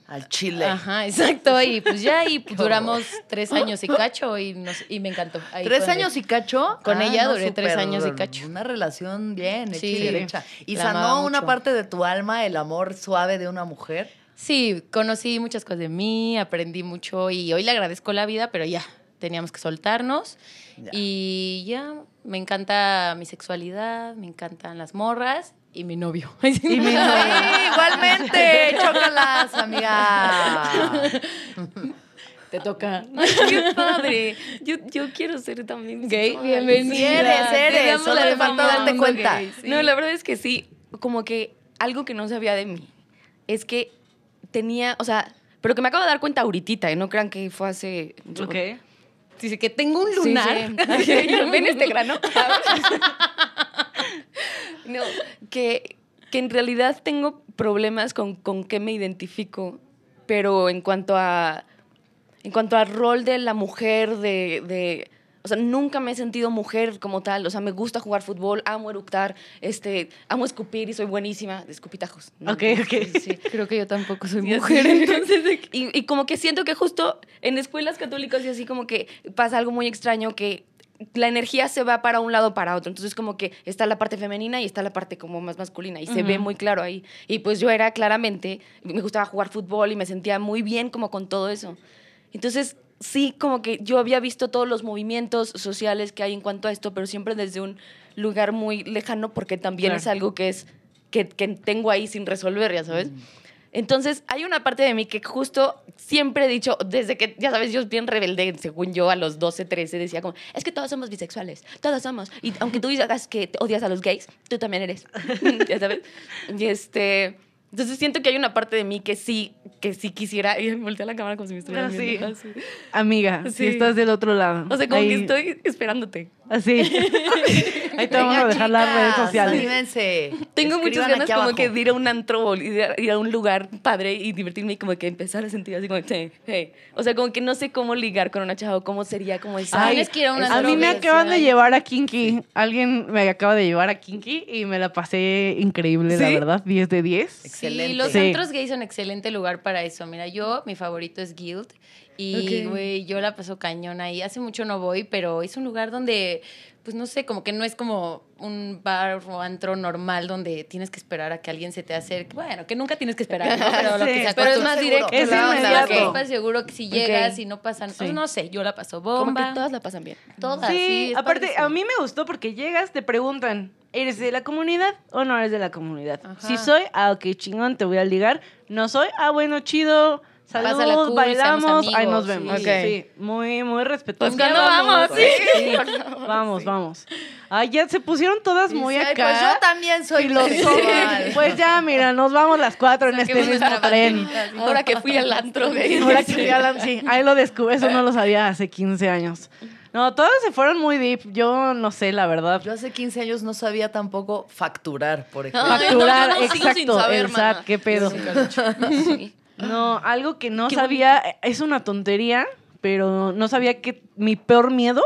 Al chile. Ajá, exacto. Y pues ya, y duramos tres años y cacho y, nos, y me encantó. Ahí ¿Tres años y cacho? Con Ah, ella no, duré tres años y cacho. Una relación bien, hecha Sí. y derecha. ¿Y sanó una mucho. parte de tu alma el amor suave de una mujer? Sí, conocí muchas cosas de mí, aprendí mucho y hoy le agradezco la vida, pero ya, teníamos que soltarnos. Ya. Y ya, me encanta mi sexualidad, me encantan las morras y mi novio. y mi novio. Sí, igualmente. Chócalas, amiga. Te toca. ¡Qué padre! Yo, yo quiero ser también Gay, bienvenida. Sí eres, eres. Solo te falta darte cuenta. gay, sí. No, la verdad es que sí. Como que algo que no sabía de mí es que tenía, o sea, pero que me acabo de dar cuenta ahorita, ¿eh? no crean que fue hace... Ok. Dice que tengo un Sí, lunar. sí. ¿Ven este grano? no, que, que en realidad tengo problemas con, con qué me identifico, pero en cuanto a en cuanto al rol de la mujer, de, de- o sea, nunca me he sentido mujer como tal, o sea, me gusta jugar fútbol, amo eructar, este, amo escupir y soy buenísima de escupitajos. ¿no? Ok, ok. Sí, sí. Creo que yo tampoco soy Sí, mujer. Entonces, Y, y como que siento que justo en escuelas católicas y así como que pasa algo muy extraño que la energía se va para un lado o para otro. Entonces como que está la parte femenina y está la parte como más masculina y se ve muy claro ahí. Y pues yo era claramente, me gustaba jugar fútbol y me sentía muy bien como con todo eso. Entonces sí como que yo había visto todos los movimientos sociales que hay en cuanto a esto, pero siempre desde un lugar muy lejano porque también Claro. es algo que es que, que tengo ahí sin resolver, ya sabes. Entonces, hay una parte de mí que justo siempre he dicho, desde que, ya sabes, yo bien rebelde, según yo, a los 12, 13, decía como, es que todos somos bisexuales, todos somos. Y aunque tú digas que te odias a los gays, tú también eres. ya sabes. Y este... Entonces siento que hay una parte de mí que sí, que sí quisiera... Y volteé a la cámara como si me estuviera Ah, viendo. sí. así. Amiga, si estás del otro lado. O sea, como que estoy esperándote. Así. Ahí te vamos a dejar las redes chicas, sociales. anímense. Tengo muchas ganas como abajo. que de ir a un antro ir a, ir a un lugar padre y divertirme y como que empezar a sentir así como, hey, hey. O sea, como que no sé cómo ligar con una chava o cómo sería como esa. Ay, Tienes que ir a una A mí me acaban de llevar a Kinky. Alguien me acaba de llevar a Kinky y me la pasé increíble, la verdad. 10 de 10. excelente. Sí, los Sí. antros gays son excelente lugar para eso. Mira, yo, mi favorito es Guild. Y, güey, yo la paso cañón ahí. Hace mucho no voy, pero es un lugar donde, pues no sé, como que no es como un bar o antro normal donde tienes que esperar a que alguien se te acerque. Bueno, que nunca tienes que esperar, ¿no? Pero lo Sí, que sea, pero es más seguro. directo. Es la ok. estás seguro que si llegas y no pasan, Sí. no sé, yo la paso Como bomba. que todas la pasan bien. Todas, Sí, sí, es aparte, padrísimo. a mí me gustó porque llegas, te preguntan, ¿eres de la comunidad o no eres de la comunidad? Ajá. Si soy, ah, ok, chingón, te voy a ligar. No soy, ah, bueno, chido, Pásala salud, cool, bailamos, ahí nos vemos. sí. Sí, muy, muy respetuoso. Pues cuando vamos, sí. Sí, vamos, vamos. Ah, ya se pusieron todas muy "Ay, acá. Pues yo también soy bisexual. Pues ya, mira, nos vamos las cuatro en este mismo tren. sí. Ahora que fui al antro de Ahora que fui a la- sí, ahí lo descubrí, eso no lo sabía hace 15 años. No, todas se fueron muy deep. Yo no sé, la verdad. Yo hace 15 años no sabía tampoco facturar, por ejemplo. Ay, Facturar, no, yo no, sigo sin exacto, saber, el SAT, mana. qué pedo. Sí. No, algo que no Qué sabía, es una tontería, pero no sabía que mi peor miedo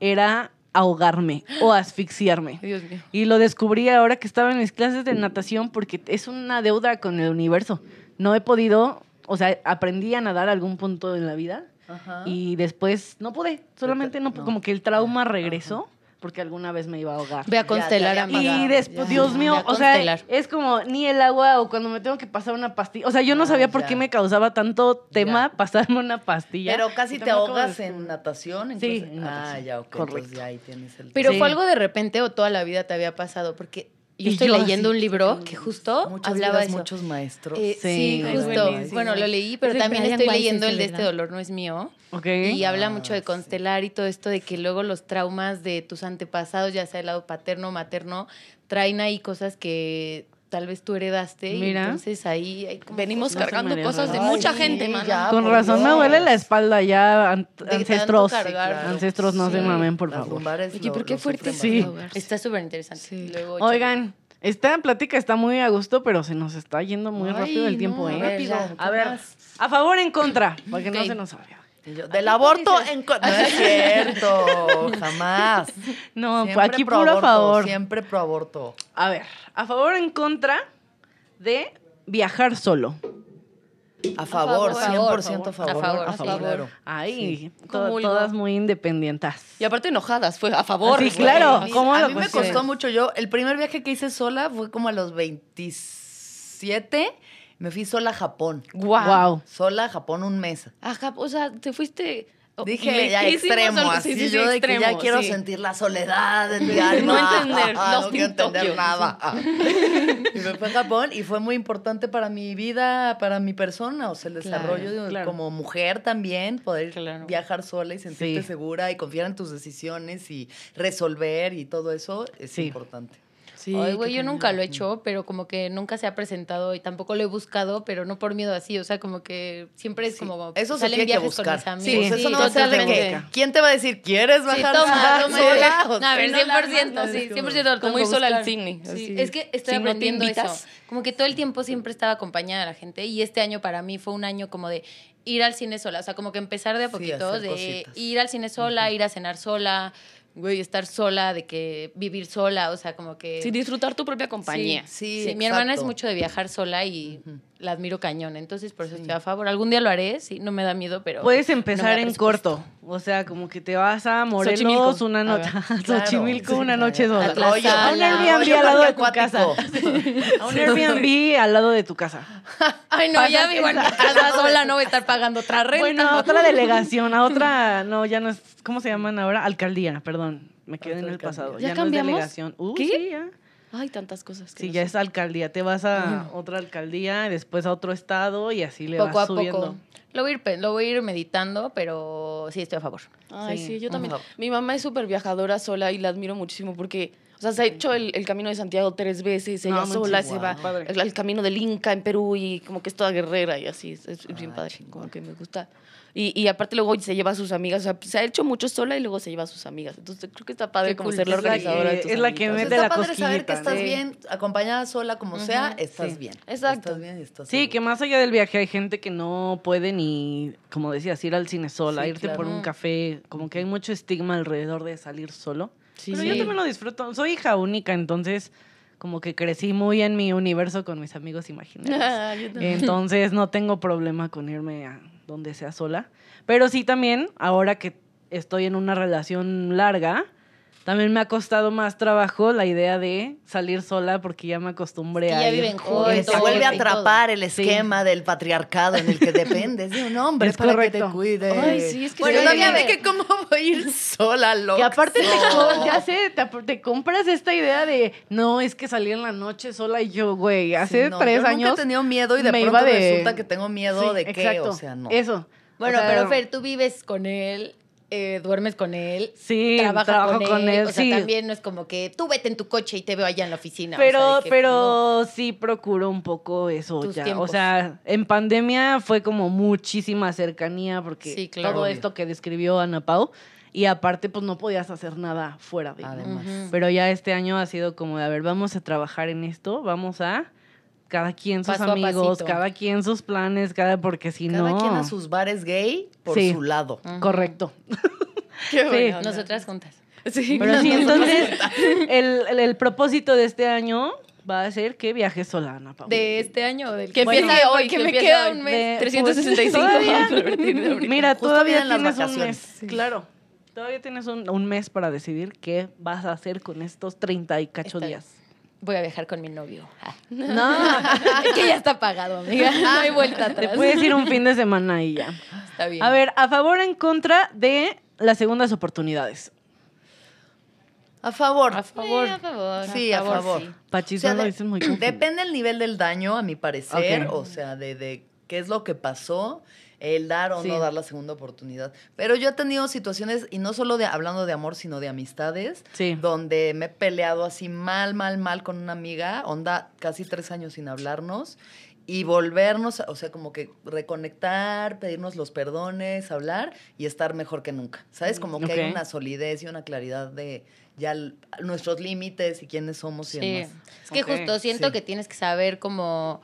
era ahogarme o asfixiarme. Dios mío. Y lo descubrí ahora que estaba en mis clases de natación porque es una deuda con el universo. No he podido, o sea, aprendí a nadar a algún punto en la vida Ajá. y después no pude, solamente no, No. como que el trauma regresó porque alguna vez me iba a ahogar. Ve a Ya, constelar te a había mi apagado. Y después, ya. Dios mío, o sea, es como ni el agua o cuando me tengo que pasar una pastilla. O sea, yo no Ah, sabía por ya. qué me causaba tanto tema Ya. pasarme una pastilla. Pero casi te de ahogas en natación. en Sí, en Ah, natación. ya, ok. Correcto. Entonces ya ahí tienes el... Pero Sí. fue algo de repente o toda la vida te había pasado, porque yo Y estoy yo leyendo así, un libro que justo Muchas hablaba de eso. muchos maestros. Eh, Sí, justo. buenísimo. Bueno, lo leí, pero también estoy leyendo el de este dolor no es mío. Y habla Ah, mucho de sí. constelar y todo esto de que luego los traumas de tus antepasados, ya sea el lado paterno o materno, traen ahí cosas que tal vez tú heredaste. Mira. Y entonces ahí Venimos cargando cosas de Ay, mucha gente, ya. Con razón me duele la espalda ya. an- ancestros. cargar. Claro. Ancestros, no se mamen, por Las favor. Oye, pero qué fuerte Sí. Está súper interesante. Sí. Luego, Oigan, esta plática está muy a gusto, pero se nos está yendo muy Ay, rápido el no, tiempo, a ¿eh? ver, Rápido. A ver, a favor o en contra, para que no se nos vaya. Yo, Del aborto en co- No es cierto, jamás. No, Siempre aquí pro puro a aborto, favor. Siempre pro aborto. A ver, a favor o en contra de viajar solo. A favor, favor, 100% a favor. a favor, a a favor. claro. Ay, to- Comulgo. todas muy independientes. Y aparte enojadas, fue a favor. Sí, claro. A mí, ¿Cómo a lo mí me costó mucho. Yo, el primer viaje que hice sola fue como a los 27. Me fui sola a Japón. Guau. Wow. Sola a Japón un mes. Ajá, o sea, te fuiste. oh, Dije ya extremo, así sí, sí, sí, yo de que ya quiero sí. sentir la soledad en mi alma. entender, no Lost quiero in entender nada. y me fui a Japón y fue muy importante para mi vida, para mi persona, o sea, el Claro, desarrollo de- claro. como mujer también, poder Claro. viajar sola y sentirte Sí. segura y confiar en tus decisiones y resolver y todo eso es Sí. importante. Sí, Ay, güey, yo nunca lo he hecho, pero como que nunca se ha presentado y tampoco lo he buscado, pero no por miedo así, o sea, como que siempre es Sí, como eso se salen que viajes con buscar. mis amigos. Sí, pues eso no va a ser de que. ¿quién te va a decir, ¿quieres bajar toma, toma. sola? No, a ver, sea, 100%, sí, 100% lo Como ir sola al cine, así. Es que estoy Si no aprendiendo eso. Como que todo el tiempo siempre estaba acompañada de la gente y este año para mí fue un año como de ir al cine sola, o sea, como que empezar de a poquito, de ir al cine sola, ir a cenar sola, güey, estar sola, de que vivir sola, o sea, como que... Sí, disfrutar tu propia compañía. Sí, Sí, mi hermana es mucho de viajar sola y la admiro cañón, entonces por eso estoy a favor. Algún día lo haré, sí, no me da miedo, pero... Puedes no empezar da en corto. O sea, como que te vas a Morelos Xochimilco. una A noche. ver. Claro, Xochimilco sí, una noche sola. Atlas- Rollo- A un. Airbnb al lado de tu casa. A un Airbnb al lado de tu casa. Ay, no, ya vivo en mi casa sola, no voy a estar pagando otra renta. Bueno, a otra delegación, a otra, no, ya no es, ¿cómo se llaman ahora? Alcaldía, perdón. Me quedé en el pasado. ¿Ya Ya, no es cambiamos? delegación. Uh, ¿Qué? sí, ya. Ay, tantas cosas. que no ya sé. es alcaldía. Te vas a otra alcaldía, después a otro estado y así le poco vas a subiendo. poco. Lo voy, a ir, lo voy a ir meditando, pero sí estoy a favor. Ay, Sí. sí, yo también. Mi mamá es súper viajadora sola y la admiro muchísimo porque, o sea, se ha hecho el, el camino de Santiago tres veces, ella No, sola se va el, el camino del Inca en Perú y como que es toda guerrera y así, es, es bien padre, chingón. como que me gusta. Y, y aparte luego se lleva a sus amigas, o sea, se ha hecho mucho sola y luego se lleva a sus amigas. Entonces creo que está padre como cool. ser la Es la organizadora que- de tus es la que mete está la padre saber que estás sí. bien, acompañada sola como sea, estás sí. bien. Exacto. Estás bien y estás Sí, que más allá del viaje hay gente que no puede ni, como decías, ir al cine sola, Sí, irte por un café. Como que hay mucho estigma alrededor de salir solo. Sí, Pero sí. yo también lo disfruto. Soy hija única, entonces como que crecí muy en mi universo con mis amigos imaginarios. Ah. Entonces no tengo problema con irme a donde sea sola. Pero sí también, ahora que estoy en una relación larga, también me ha costado más trabajo la idea de salir sola porque ya me acostumbré Que a ya ir. viven juntos. vuelve a atrapar el esquema del patriarcado en el que dependes de un hombre Es para que correcto. te cuide. Ay, sí, es que Bueno, sí. también de Oye, que cómo voy a ir sola, loco. Que aparte te, ya sé, te, compras esta idea de no, es que salí en la noche sola y yo, güey, hace tres yo años. Nunca he tenido miedo y de pronto de- resulta que tengo miedo Sí, de qué, exacto, o sea, no. Eso. Bueno, O sea, pero Fer, tú vives con él, eh, duermes con él, Sí, trabajas trabajo con, con él. O sea, sí. también no es como que tú vete en tu coche y te veo allá en la oficina. o Pero, sea, de que, pero sí procuro un poco eso Tus ya. O sea, en pandemia fue como muchísima cercanía porque Sí, claro. todo Obvio. esto que describió Ana Pau. Y aparte, pues no podías hacer nada fuera de. Además. Pero ya este año ha sido como de, a ver, vamos a trabajar en esto, vamos a cada quien sus Paso amigos, cada quien sus planes, cada porque si Cada no. quien a sus bares gay por Sí. su lado. Correcto. Qué Sí. onda. Nosotras juntas. Sí. Pero sí, entonces, el, el- el propósito de este año va a ser que viajes sola, Ana Pau. De este año del Que Bueno, empiece hoy, que me empieza queda hoy. un De- mes. 365 todavía- a partir de ahorita. Mira, Justo todavía tienes un mes. Claro. Todavía tienes un, un mes para decidir qué vas a hacer con estos 30 y cacho Está días. Voy a viajar con mi novio. Ah. No, es que ya está pagado, amiga. No hay vuelta te atrás. puedes ir un fin de semana y ya. Está bien. A ver, a favor o en contra de las segundas oportunidades. A favor. a favor. a favor. Sí, a favor. sí. Pachis, O sea, no lo dices muy confundido. Depende el nivel del daño, a mi parecer, o sea, de, de qué es lo que pasó, el dar o Sí. no dar la segunda oportunidad. Pero yo he tenido situaciones, y no solo de hablando de amor, sino de amistades, Sí. donde me he peleado así mal, mal, mal con una amiga, onda casi tres años sin hablarnos, y volvernos, o sea, como que reconectar, pedirnos los perdones, hablar y estar mejor que nunca. ¿Sabes? Como que hay una solidez y una claridad de ya nuestros límites y quiénes somos y Sí. demás. Es que justo siento sí. que tienes que saber cómo,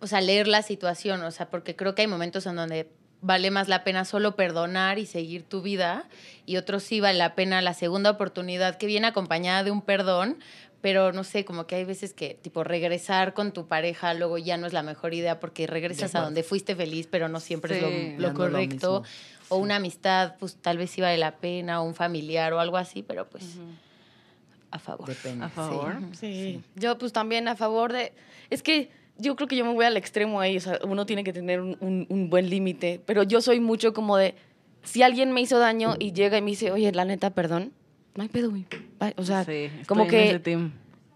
o sea, leer la situación, o sea, porque creo que hay momentos en donde vale más la pena solo perdonar y seguir tu vida y otros sí vale la pena la segunda oportunidad que viene acompañada de un perdón, pero no sé, como que hay veces que tipo regresar con tu pareja luego ya no es la mejor idea porque regresas a donde fuiste feliz, pero no siempre Sí. es lo, correcto. o una amistad, pues tal vez sí vale la pena, o un familiar o algo así, pero pues a favor. Depende. A favor. Sí. Yo pues también a favor de... Es que yo creo que yo me voy al extremo ahí, o sea, uno tiene que tener un, un- un buen límite, pero yo soy mucho como de, si alguien me hizo daño y llega y me dice, oye, la neta, perdón, no hay pedo, güey. Bye". O sea, Sí, como que...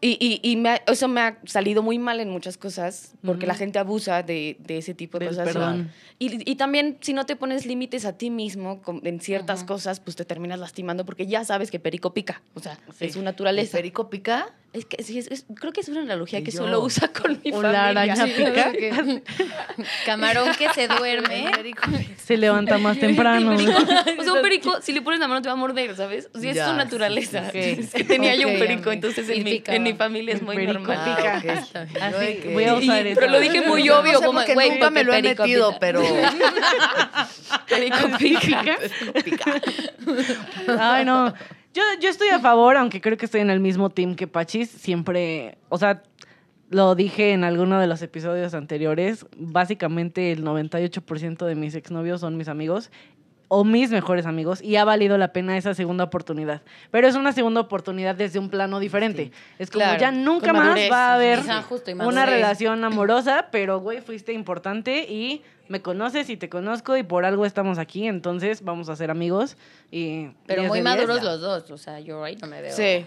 Y, y, y me ha- eso me ha salido muy mal en muchas cosas, porque la gente abusa de, de ese tipo de Del cosas. perdón. Y, y también, si no te pones límites a ti mismo con- en ciertas cosas, pues te terminas lastimando, porque ya sabes que perico pica. O sea, Sí. es su ¿El naturaleza. perico pica? Es que sí, es, es- creo que es una analogía Y que yo. solo usa con mi O la familia. araña Sí, pica. que- Camarón que se duerme. Se levanta más temprano. o sea, un perico, si le pones la mano te va a morder, ¿sabes? O sea, es Ya, su sí, naturaleza. Es que tenía yo un perico, amiga. entonces en mi, en mi familia es muy perico normal. pica. Así, que- voy a Y- usar eso. pero lo dije muy Yo obvio, no sé como, güey, nunca me lo he perico metido, pica. pero Perico pica. pica. Ay, no. Yo, yo estoy a favor, aunque creo que estoy en el mismo team que Pachis. Siempre, o sea, lo dije en alguno de los episodios anteriores. Básicamente el 98% de mis exnovios son mis amigos o mis mejores amigos y ha valido la pena esa segunda oportunidad. Pero es una segunda oportunidad desde un plano diferente. Es como Claro, ya nunca más va a haber una relación amorosa, pero güey, fuiste importante y me conoces y te conozco y por algo estamos aquí, entonces vamos a ser amigos y Pero 10 muy de 10. maduros los dos. O sea, yo ahí no me veo Sí.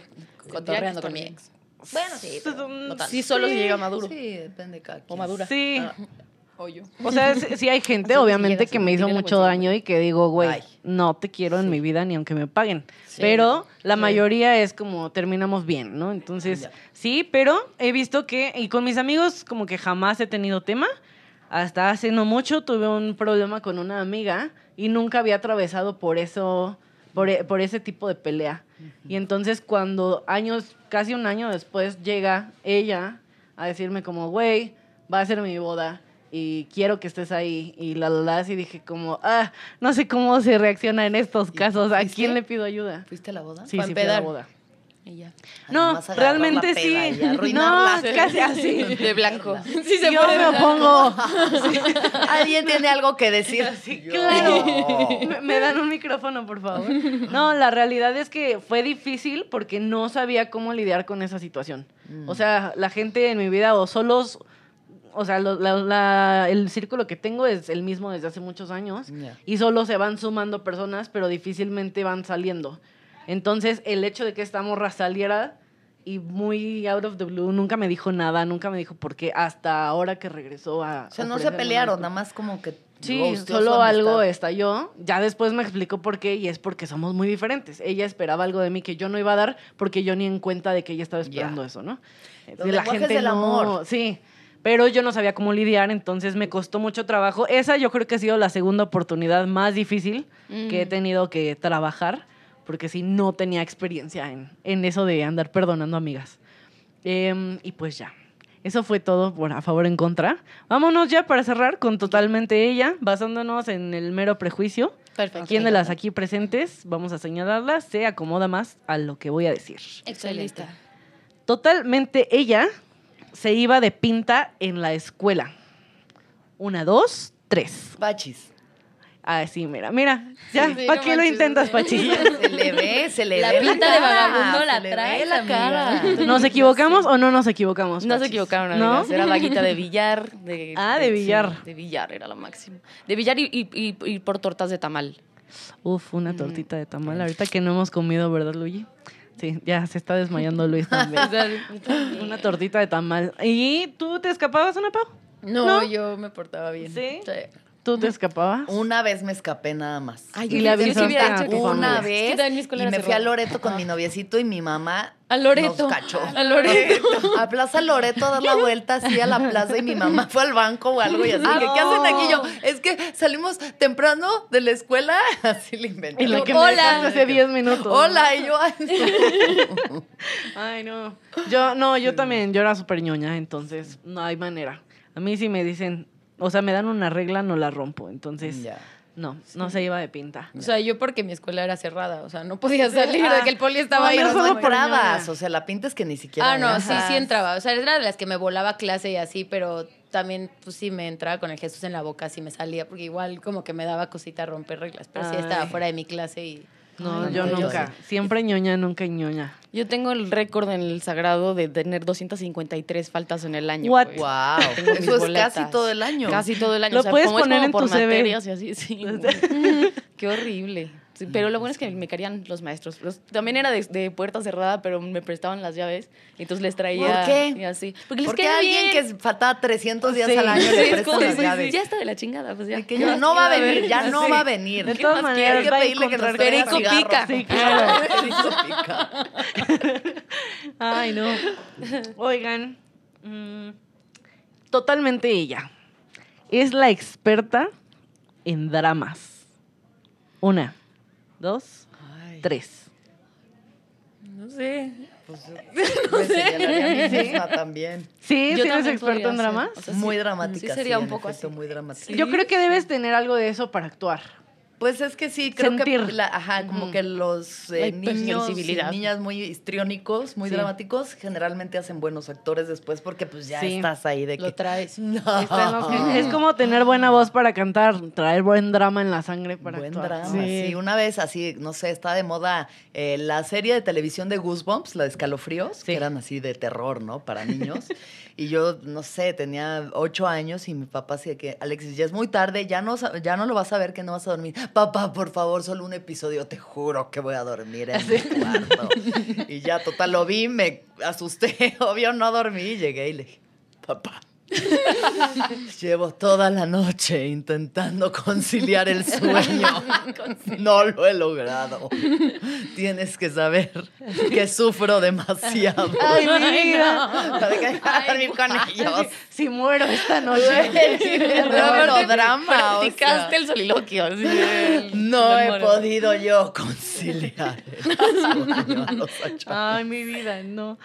cotorreando con mi ex. Bueno, sí, pero no tanto. Sí, solo si llega maduro. Sí, depende de cada O quien. madura. Sí. O yo. O sea, sí, sí hay gente, Así obviamente, llegas que y me hizo mucho daño y que digo, güey, no te quiero en mi vida ni aunque me paguen. Sí. Pero la mayoría es como terminamos bien, ¿no? Entonces, Ya. sí, pero he visto que, y con mis amigos como que jamás he tenido tema. Hasta hace no mucho tuve un problema con una amiga y nunca había atravesado por eso, por, e- por ese tipo de pelea. Y entonces cuando años, casi un año después, llega ella a decirme como, güey, va a ser mi boda y quiero que estés ahí. Y la la la, y dije como, ah, no sé cómo se reacciona en estos ¿Y casos. ¿A quién le pido ayuda? ¿Fuiste a la boda? Sí, sí, fui a la boda. Y ya. No, realmente sí. No, casi así. De blanco. Sí se Yo puede, me opongo. ¿Alguien tiene algo que decir? Yo. Claro. ¿Me, me dan un micrófono, por favor? No, la realidad es que fue difícil porque no sabía cómo lidiar con esa situación. Mm. O sea, la gente en mi vida o solos, o sea, lo- la- la- el círculo que tengo es el mismo desde hace muchos años Ya. y solo se van sumando personas, pero difícilmente van saliendo. Entonces, el hecho de que esta morra saliera y muy out of the blue, nunca me dijo nada, nunca me dijo por qué, hasta ahora que regresó a... O sea, no se pelearon, nada más como que. Sí, solo algo estalló. Ya después me explicó por qué y es porque somos muy diferentes. Ella esperaba algo de mí que yo no iba a dar porque yo ni en cuenta de que ella estaba esperando eso, ¿no? Los lenguajes del amor. Sí, pero yo no sabía cómo lidiar, entonces me costó mucho trabajo. Esa yo creo que ha sido la segunda oportunidad más difícil que he Mm. tenido que trabajar porque sí, no tenía experiencia en, en eso de andar perdonando amigas. Em, y pues ya. Eso fue todo por a favor en contra. Vámonos ya para cerrar con totalmente ella, basándonos en el mero prejuicio. Perfecto. ¿Quién de las aquí presentes, vamos a señalarlas, se acomoda más a lo que voy a decir? Lista. Totalmente ella se iba de pinta en la escuela. Una, dos, tres. Pachis. Ah, sí, mira, mira. Ya, Sí, ¿para no qué lo intentas. Pachi? Se le ve, se le La ve. pinta de vagabundo la traes, la cara. ¿Nos equivocamos o no nos equivocamos? No se equivocaron, ¿No? Era vaguita de billar. De, Ah, de billar. sí, de billar era lo máximo. De billar y, y, y- y por tortas de tamal. Uf, una tortita de tamal. Ahorita que no hemos comido, ¿verdad, Luigi? Sí, ya se está desmayando Luis también. una tortita de tamal. ¿Y tú te escapabas, una Pau? No, ¿No? yo me portaba bien. ¿Sí? ¿Tú te escapabas? Una vez me escapé nada más. Ay, Y yo le sí- yo sí avisaste hubiera a hecho tu que- Una familia. Es que vez y me fui a. Loreto con mi noviecito y mi mamá A Loreto. nos cachó. A Loreto. A Plaza Loreto a dar la vuelta así a la plaza y mi mamá fue al banco o algo y así. Ah, que, ¿Qué hacen no. aquí? Yo, es que salimos temprano de la escuela. Así le inventé. Y lo que Hola. me hace 10 minutos. Hola, y yo. ay, Ay, no. Yo, no, yo también, yo era súper ñoña, entonces no hay manera. A mí si me dicen, o sea, me dan una regla, no la rompo. Entonces, no, no se iba de pinta. O sea, yo porque mi escuela era cerrada, o sea, no podía salir de que el poli estaba No, ahí. pero solo no por entrabas. O sea, la pinta es que ni siquiera. Ah, no, sí, sí entraba. O sea, era de las que me volaba clase y así, pero también, pues sí me entraba con el Jesús en la boca, sí me salía, porque igual como que me daba cosita romper reglas, pero sí estaba fuera de mi clase y... No, Ay, yo no, yo nunca. Siempre ñoña, nunca ñoña. Yo tengo el récord en el sagrado de tener 253 faltas en el año. What? pues. Wow. Tengo Eso es boletas. casi todo el año. Casi todo el año. Lo o sea, puedes como es poner como en por tu CV. materias y así, sí. Qué horrible. Sí, pero lo bueno es que me querían los maestros. Los- también era de, de puerta cerrada, pero me prestaban las llaves. Y entonces les traía. ¿Por qué? Y así. Porque les Porque alguien bien. que faltaba 300 días Sí. al año Sí, le es presta como, las sí, llaves. sí, ya está de la chingada. Pues ya. Que ¿Qué ya no va a venir, ya no Sí. va a venir. De ¿Qué todas más maneras? Hay que pedirle que Perico pica. Sí, claro. Perico pica. Ay, no. Oigan, mm, totalmente ella. Es la experta en dramas. Una, dos, Ay, tres. No sé. pues, me señalaría a mí misma también. ¿Sí? Yo ¿Sí eres podría en dramas? O sea, muy sí, dramática. sí sería sí, un poco efecto, así. muy dramática. Yo creo que debes tener algo de eso para actuar. Pues es que sí, creo Sentir. que la- ajá, como que los eh, niños y niñas muy histriónicos, muy Sí. dramáticos, generalmente hacen buenos actores después porque pues ya Sí. estás ahí de que Lo traes. no. Es como tener buena voz para cantar, traer buen drama en la sangre para Buen actuar. drama, sí. Una vez así, no sé, está de moda eh, la serie de televisión de Goosebumps, la de Escalofríos, Sí. que eran así de terror, ¿no? Para niños. y yo, no sé, tenía ocho años y mi papá así de que, Alexis, ya es muy tarde, ya no, ya no lo vas a ver, que no vas a dormir. Papá, por favor, solo un episodio, te juro que voy a dormir en mi cuarto. y ya, total, lo vi, me asusté, obvio, no dormí, llegué y le dije, papá. Llevo toda la noche intentando conciliar el sueño. No lo he logrado. Tienes que saber que sufro demasiado. Ay, mira. Para que dormir con ellos. Si muero esta noche. Bueno, drama. o sea, Practicaste el soliloquio. de- no del he moro. podido yo conciliar. Ay, mi vida, no.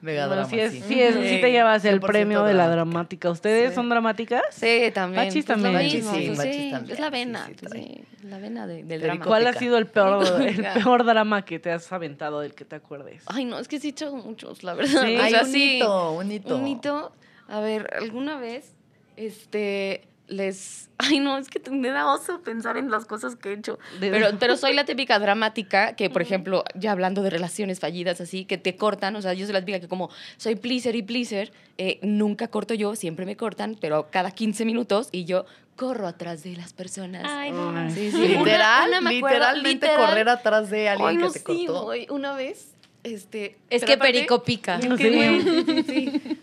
Mega No, drama, sí, es, sí. sí, es- sí te llevas el 100% premio de la dramática. ¿Ustedes Sí. son dramáticas? Sí, también. Pachis Pues, también. Sí, pues, también, Es la vena, sí, la vena de- del drama. ¿Cuál ha sido el peor, el peor drama que te has aventado del que te acuerdes? Ay, no, es que sí he hecho muchos, la verdad. Sí. O Hay sea, un sí, hito, un hito. Un hito. A ver, alguna vez, este, les... Ay, no, es que me da oso pensar en las cosas que he hecho. Pero, pero soy la típica dramática que, por ejemplo, ya hablando de relaciones fallidas así, que te cortan, o sea, yo soy la típica que como soy pleaser y pleaser, eh, nunca corto yo, siempre me cortan, pero cada 15 minutos y yo corro atrás de las personas. Ay. Sí, sí. Literal, Una- una me acuerdo, literalmente literal. correr atrás de alguien Ay, no, que te sí, cortó. güey, una vez, este... Es que aparte- Perico pica. Sí, sí.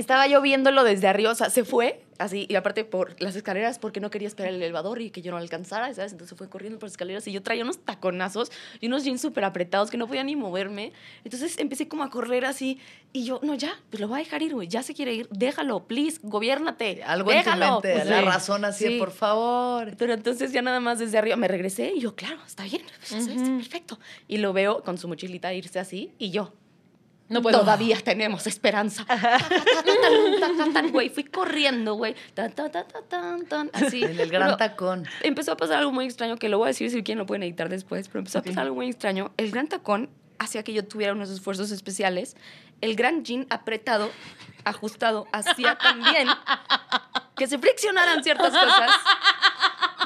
Estaba yo viéndolo desde arriba, o sea, se fue así, y aparte por las escaleras, porque no quería esperar el elevador y que yo no alcanzara, ¿sabes? Entonces fue corriendo por las escaleras y yo traía unos taconazos y unos jeans súper apretados que no podía ni moverme. Entonces empecé como a correr así, y yo, no, ya, pues lo voy a dejar ir, güey, ya se quiere ir, déjalo, please, gobiérnate. Algo déjalo. en tu mente, Pues, la sí. razón así, Sí. por favor. Pero entonces ya nada más desde arriba me regresé y yo, claro, está bien, pues, está Ujú. perfecto. Y lo veo con su mochilita irse así y yo, No puedo. Todavía tenemos esperanza. Güey, fui corriendo, güey. Así. En el gran Pero tacón. Empezó a pasar algo muy extraño que lo voy a decir si quieren lo pueden editar después, pero empezó a pasar algo muy extraño. El gran tacón hacía que yo tuviera unos esfuerzos especiales. El gran jean apretado, ajustado, hacía también que se friccionaran ciertas cosas.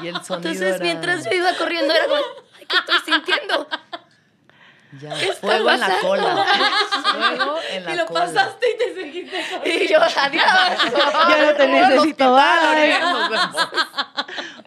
Y el sonido Entonces, era- mientras yo iba corriendo, era como, ay, ¿qué estoy sintiendo? Ya, fuego en la cola. Fuego en la Y lo cola. pasaste y te seguiste. Y yo, adiós. Ya no te necesito.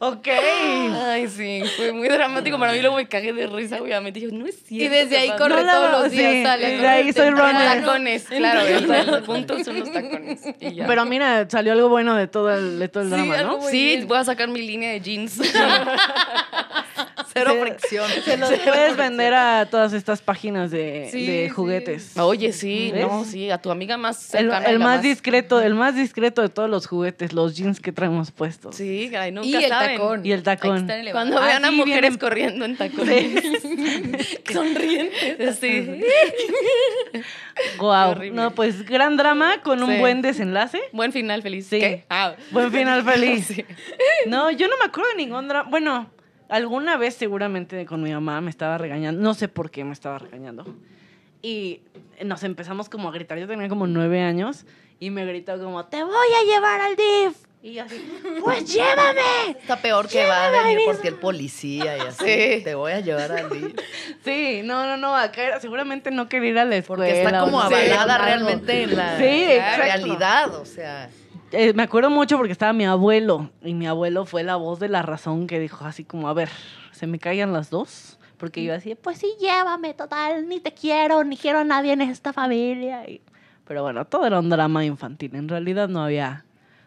Ok. Ay, sí, fue muy dramático para mí. Luego me cagué de risa, obviamente. Yo, no es cierto. Y desde ahí papá". corre No todos los días. sí, sale a desde ahí correr soy runner. Tacones, claro. El, el punto son los tacones. Y ya. Pero mira, salió algo bueno de todo el, de todo el Sí, drama, ¿no? sí, bien. voy a sacar mi línea de jeans. Cero Se- fricción. Se los puedes vender a todas estas páginas de, Sí, de sí. juguetes. Oye, sí, ¿Ves? no, sí, a tu amiga más El, cercana. más discreto, el más discreto de todos los juguetes, los jeans que traemos puestos. Sí, caray, nunca Y el saben. tacón. Y el tacón. Cuando Ah, vean a mujeres vienen- corriendo en tacones. Sonrientes. Sí. Guau. horrible. No, pues gran drama con un Sí. buen desenlace. Buen final feliz. Sí. ¿Qué? Ah. Buen final feliz. Sí. No, yo no me acuerdo de ningún drama. Bueno, alguna vez seguramente con mi mamá me estaba regañando. No sé por qué me estaba regañando. Y nos empezamos como a gritar. Yo tenía como nueve años y me gritó como, te voy a llevar al DIF. Y yo así, pues llévame. Está peor que va a venir por ti el policía y así. Sí. Te voy a llevar a mí. Sí, no, no, no, acá era- seguramente no quería ir a la escuela. Porque está como avalada realmente en la, Sí, la realidad. O sea, Eh, me acuerdo mucho porque estaba mi abuelo y mi abuelo fue la voz de la razón que dijo así como, a ver, se me callan las dos. Porque yo así, pues sí, llévame, total, ni te quiero, ni quiero a nadie en esta familia. Y- Pero bueno, todo era un drama infantil. En realidad no había,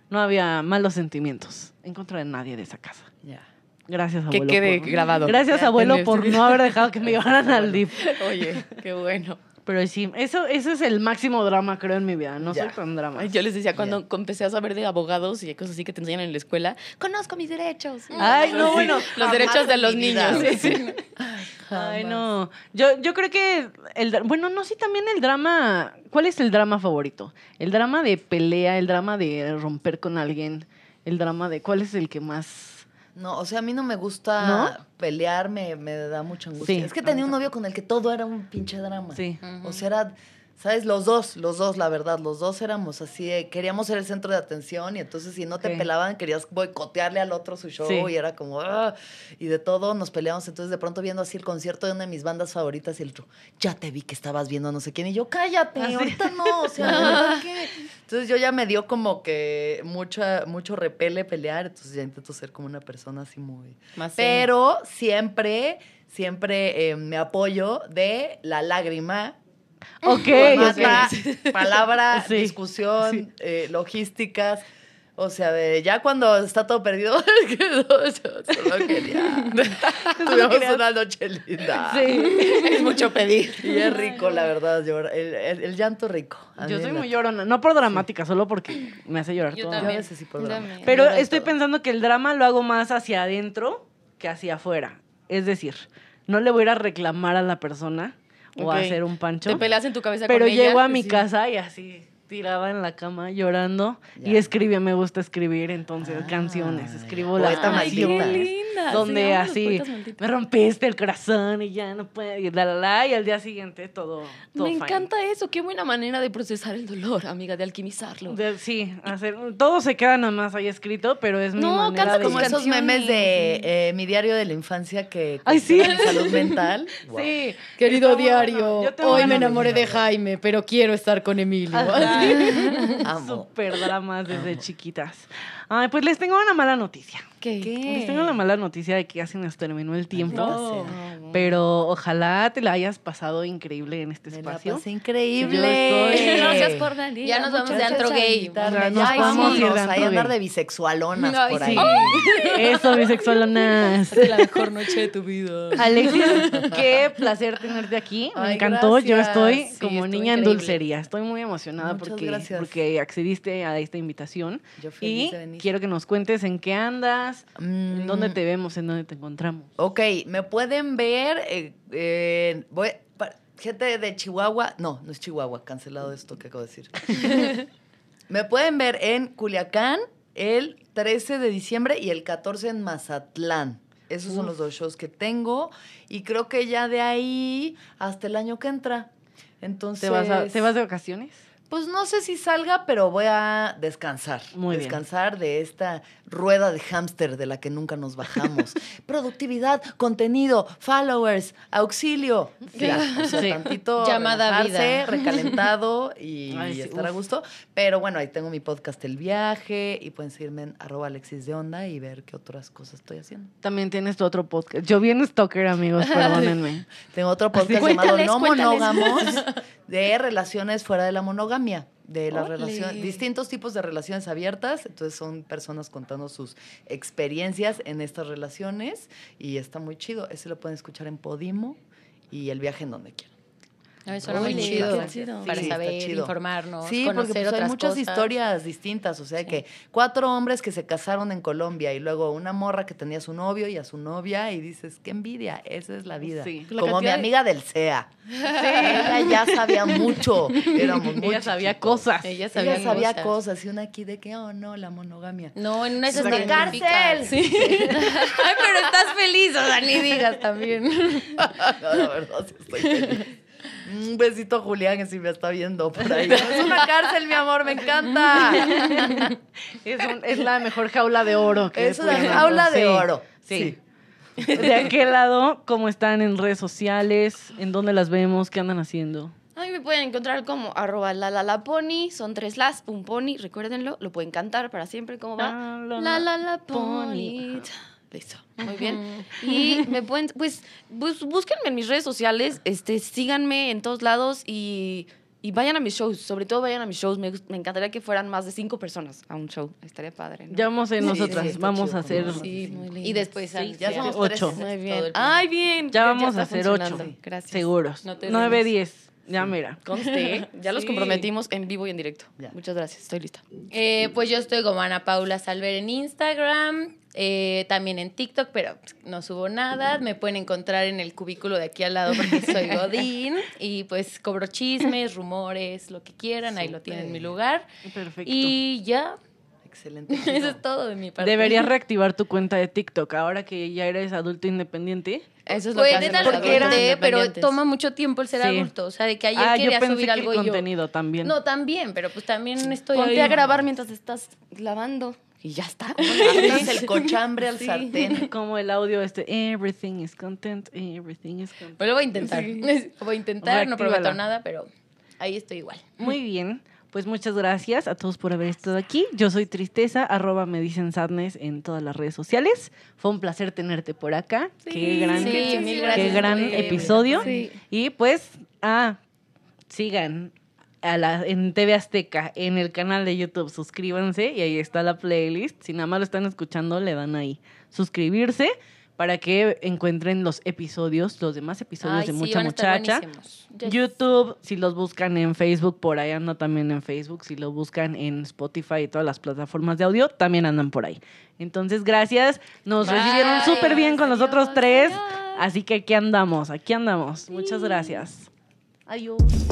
no había malos sentimientos en contra de nadie de esa casa. ya. Gracias, Que abuelo. quede por- grabado. Gracias, abuelo, por no haber dejado que me llevaran al DIF. Oye, qué bueno. Pero sí, eso, eso es el máximo drama, creo, en mi vida. No Ya. soy tan drama. Ay, yo les decía cuando empecé a saber de abogados y cosas así que te enseñan en la escuela, conozco mis derechos. Ay, no, Sí, bueno, los jamás derechos de los niños. Sí, sí. Ay, Jamás. no. Yo, yo creo que el dra- bueno, no, sí, también el drama. ¿Cuál es el drama favorito? El drama de pelea, el drama de romper con alguien, el drama de ¿cuál es el que más? No, o sea, a mí no me gusta ¿No? pelear, me, me da mucha angustia. Sí, es que tenía un novio con el que todo era un pinche drama. Sí. O sea, era, ¿sabes? Los dos, los dos, la verdad, los dos éramos así, de- queríamos ser el centro de atención y entonces si no te pelaban querías boicotearle al otro su show Sí. y era como, "Ah", y de todo nos peleamos. Entonces de pronto viendo así el concierto de una de mis bandas favoritas y el otro, ya te vi que estabas viendo a no sé quién y yo, cállate, Ah, ahorita no, o sea, que... Entonces yo ya me dio como que mucha, mucho repele pelear, entonces ya intento ser como una persona así muy... Más Pero siempre, siempre eh, me apoyo de la lágrima. Ok, Mata, ok. palabra, Sí, discusión, sí. eh, logísticas. O sea, de ya cuando está todo perdido, solo quería. Tuvimos una noche linda. Sí. Es mucho pedir. Y es rico, la verdad, llorar. El, el- el llanto rico. Yo soy muy llorona, no por dramática, solo porque me hace llorar Yo todo. Yo a también. veces sí por drama. También. Pero estoy todo. pensando que el drama lo hago más hacia adentro que hacia afuera. Es decir, no le voy a ir a reclamar a la persona o hacer un pancho. Te peleas en tu cabeza Pero con ella. llego a mi sí. casa y así tirada en la cama llorando y escribía, me gusta escribir, entonces Ah, canciones, escribo las canciones. Donde sí, así me rompiste el corazón y ya no puedo, y la la la, y al día siguiente todo, todo Me fine. encanta eso. Qué buena manera de procesar el dolor, amiga, de alquimizarlo. De- sí, hacer, todo se queda nada más ahí escrito, pero es mi No, manera canta de... Como esos memes de eh, mi diario de la infancia que Ay, sí. salud mental. Wow. Sí. Querido Está diario, bueno. Yo tengo hoy me enamoré de. Jaime, pero quiero estar con Emilio. Súper dramas desde chiquitas. Ay, pues les tengo una mala noticia. ¿Qué? Les tengo la mala noticia de que ya se nos terminó el tiempo. No. Pero ojalá te la hayas pasado increíble en este Me la espacio. pasé increíble. Estoy- Gracias por venir. Ya nos vamos de antro gay. Ya, ir vámonos, antro ahí andar de bisexualonas Ay, por sí. ahí. Eso, bisexualonas. Es la mejor noche de tu vida. Alexis, qué placer tenerte aquí. Me Ay, encantó. Yo estoy Sí, como niña en dulcería. Estoy muy emocionada Muchas porque, gracias. porque accediste a esta invitación. Yo feliz Y de venir. quiero que nos cuentes en qué andas, dónde te vemos, en dónde te encontramos. Ok, me pueden ver. eh, eh, voy, gente de Chihuahua. No, no es Chihuahua, cancelado esto que acabo de decir. me pueden ver en Culiacán el 13 de diciembre y el 14 en Mazatlán. Esos son los dos shows que tengo. Y creo que ya de ahí hasta el año que entra. Entonces. ¿Te vas, a- ¿Te vas de vacaciones? Pues no sé si salga, pero voy a descansar. Muy bien. descansar de esta rueda de hámster de la que nunca nos bajamos. Productividad, contenido, followers, auxilio. Ya, o sea, Sí. tantito Llamada vida. recalentado y, Ay, sí, estar a gusto. Pero bueno, ahí tengo mi podcast El Viaje y pueden seguirme en arroba Alexis de Onda y ver qué otras cosas estoy haciendo. También tienes tu otro podcast. Yo bien stalker, amigos, perdónenme. Tengo otro podcast llamado No. Monógamos de relaciones fuera de la monogamia. De las relaciones, distintos tipos de relaciones abiertas. Entonces son personas contando sus experiencias en estas relaciones y está muy chido. Ese lo pueden escuchar en Podimo y el viaje en donde quieran. A ver, suena muy chido. Para Sí, saber, chido. informarnos, Sí, conocer porque pues, hay muchas cosas. historias distintas. O sea, que cuatro hombres que se casaron en Colombia y luego una morra que tenía a su novio y a su novia y dices, qué envidia, esa es la vida. Sí. La Como mi de- amiga del CEA. Ella ya sabía mucho. Éramos muy Ella sabía chiquitos. cosas. Ella sabía, Ella sabía cosas. cosas. Y una aquí de que, oh no, la monogamia. No, en una de esas ¡Es te una identificas. cárcel! Sí. Ay, pero estás feliz, o sea, ni digas también. No, la verdad, sí estoy feliz. Un besito a Julián que si me está viendo por ahí. Es una cárcel, mi amor, me encanta. Es, un- es la mejor jaula de oro. Que Es una jaula de Sí, oro. Sí. De aquel lado, ¿cómo están en redes sociales? ¿En dónde las vemos? ¿Qué andan haciendo? A mí me pueden encontrar como arroba la la la pony, son tres las, un pony, recuérdenlo, lo pueden cantar para siempre, ¿cómo va? La, la, La la la, la pony. Listo, muy bien. Y me pueden, pues, bus- búsquenme en mis redes sociales, este, síganme en todos lados y, y vayan a mis shows, sobre todo vayan a mis shows, me, me encantaría que fueran más de cinco personas a un show, estaría padre. ¿no? Ya vamos en Sí, nosotras. sí, vamos chido a hacer. Sí, muy lindo. Y después Sí, al- ya somos tres. ocho. Muy bien. Ay, bien. Ya vamos a hacer ocho. Gracias. Seguros. No te 9, rindas. 10. Ya mira. Conste, ya los Sí. comprometimos en vivo y en directo. Ya. Muchas gracias, estoy lista. Eh, pues yo estoy como Ana Paula Salver en Instagram, eh, también en TikTok, pero no subo nada. Me pueden encontrar en el cubículo de aquí al lado porque soy Godín. Y pues cobro chismes, rumores, lo que quieran, ahí lo tienen en mi lugar. Perfecto. Y ya, Excelente. eso es todo de mi parte. Deberías reactivar tu cuenta de TikTok ahora que ya eres adulto independiente. Eso es lo que Puede hacen dar los porque era- pero toma mucho tiempo el ser Sí. adulto. O sea, de que ayer ah, yo quería pensé subir que algo el y yo. contenido también. No, también, pero pues también estoy Ponte ahí. a grabar mientras estás lavando y ya está. El cochambre al sartén. Como el audio este, everything is content, everything is content. Pero lo voy a intentar. Lo voy a intentar, no prometo nada, pero ahí estoy igual. Muy bien. Pues muchas gracias a todos por haber estado aquí. Yo soy Tristeza, arroba me dicen sadness en todas las redes sociales. Fue un placer tenerte por acá. qué gran, sí, qué gran muy bien. episodio. Sí. Y pues, ah, sigan a la, en TV Azteca, en el canal de YouTube, suscríbanse y ahí está la playlist. Si nada más lo están escuchando, le dan ahí suscribirse para que encuentren los episodios, los demás episodios Ay, de sí, Mucha Muchacha. YouTube, si los buscan en Facebook, por ahí anda también en Facebook. Si lo buscan en Spotify y todas las plataformas de audio, también andan por ahí. Entonces, gracias. Nos Bye. recibieron súper bien con los otros tres. adiós. Así que aquí andamos, aquí andamos. Muchas gracias. Adiós.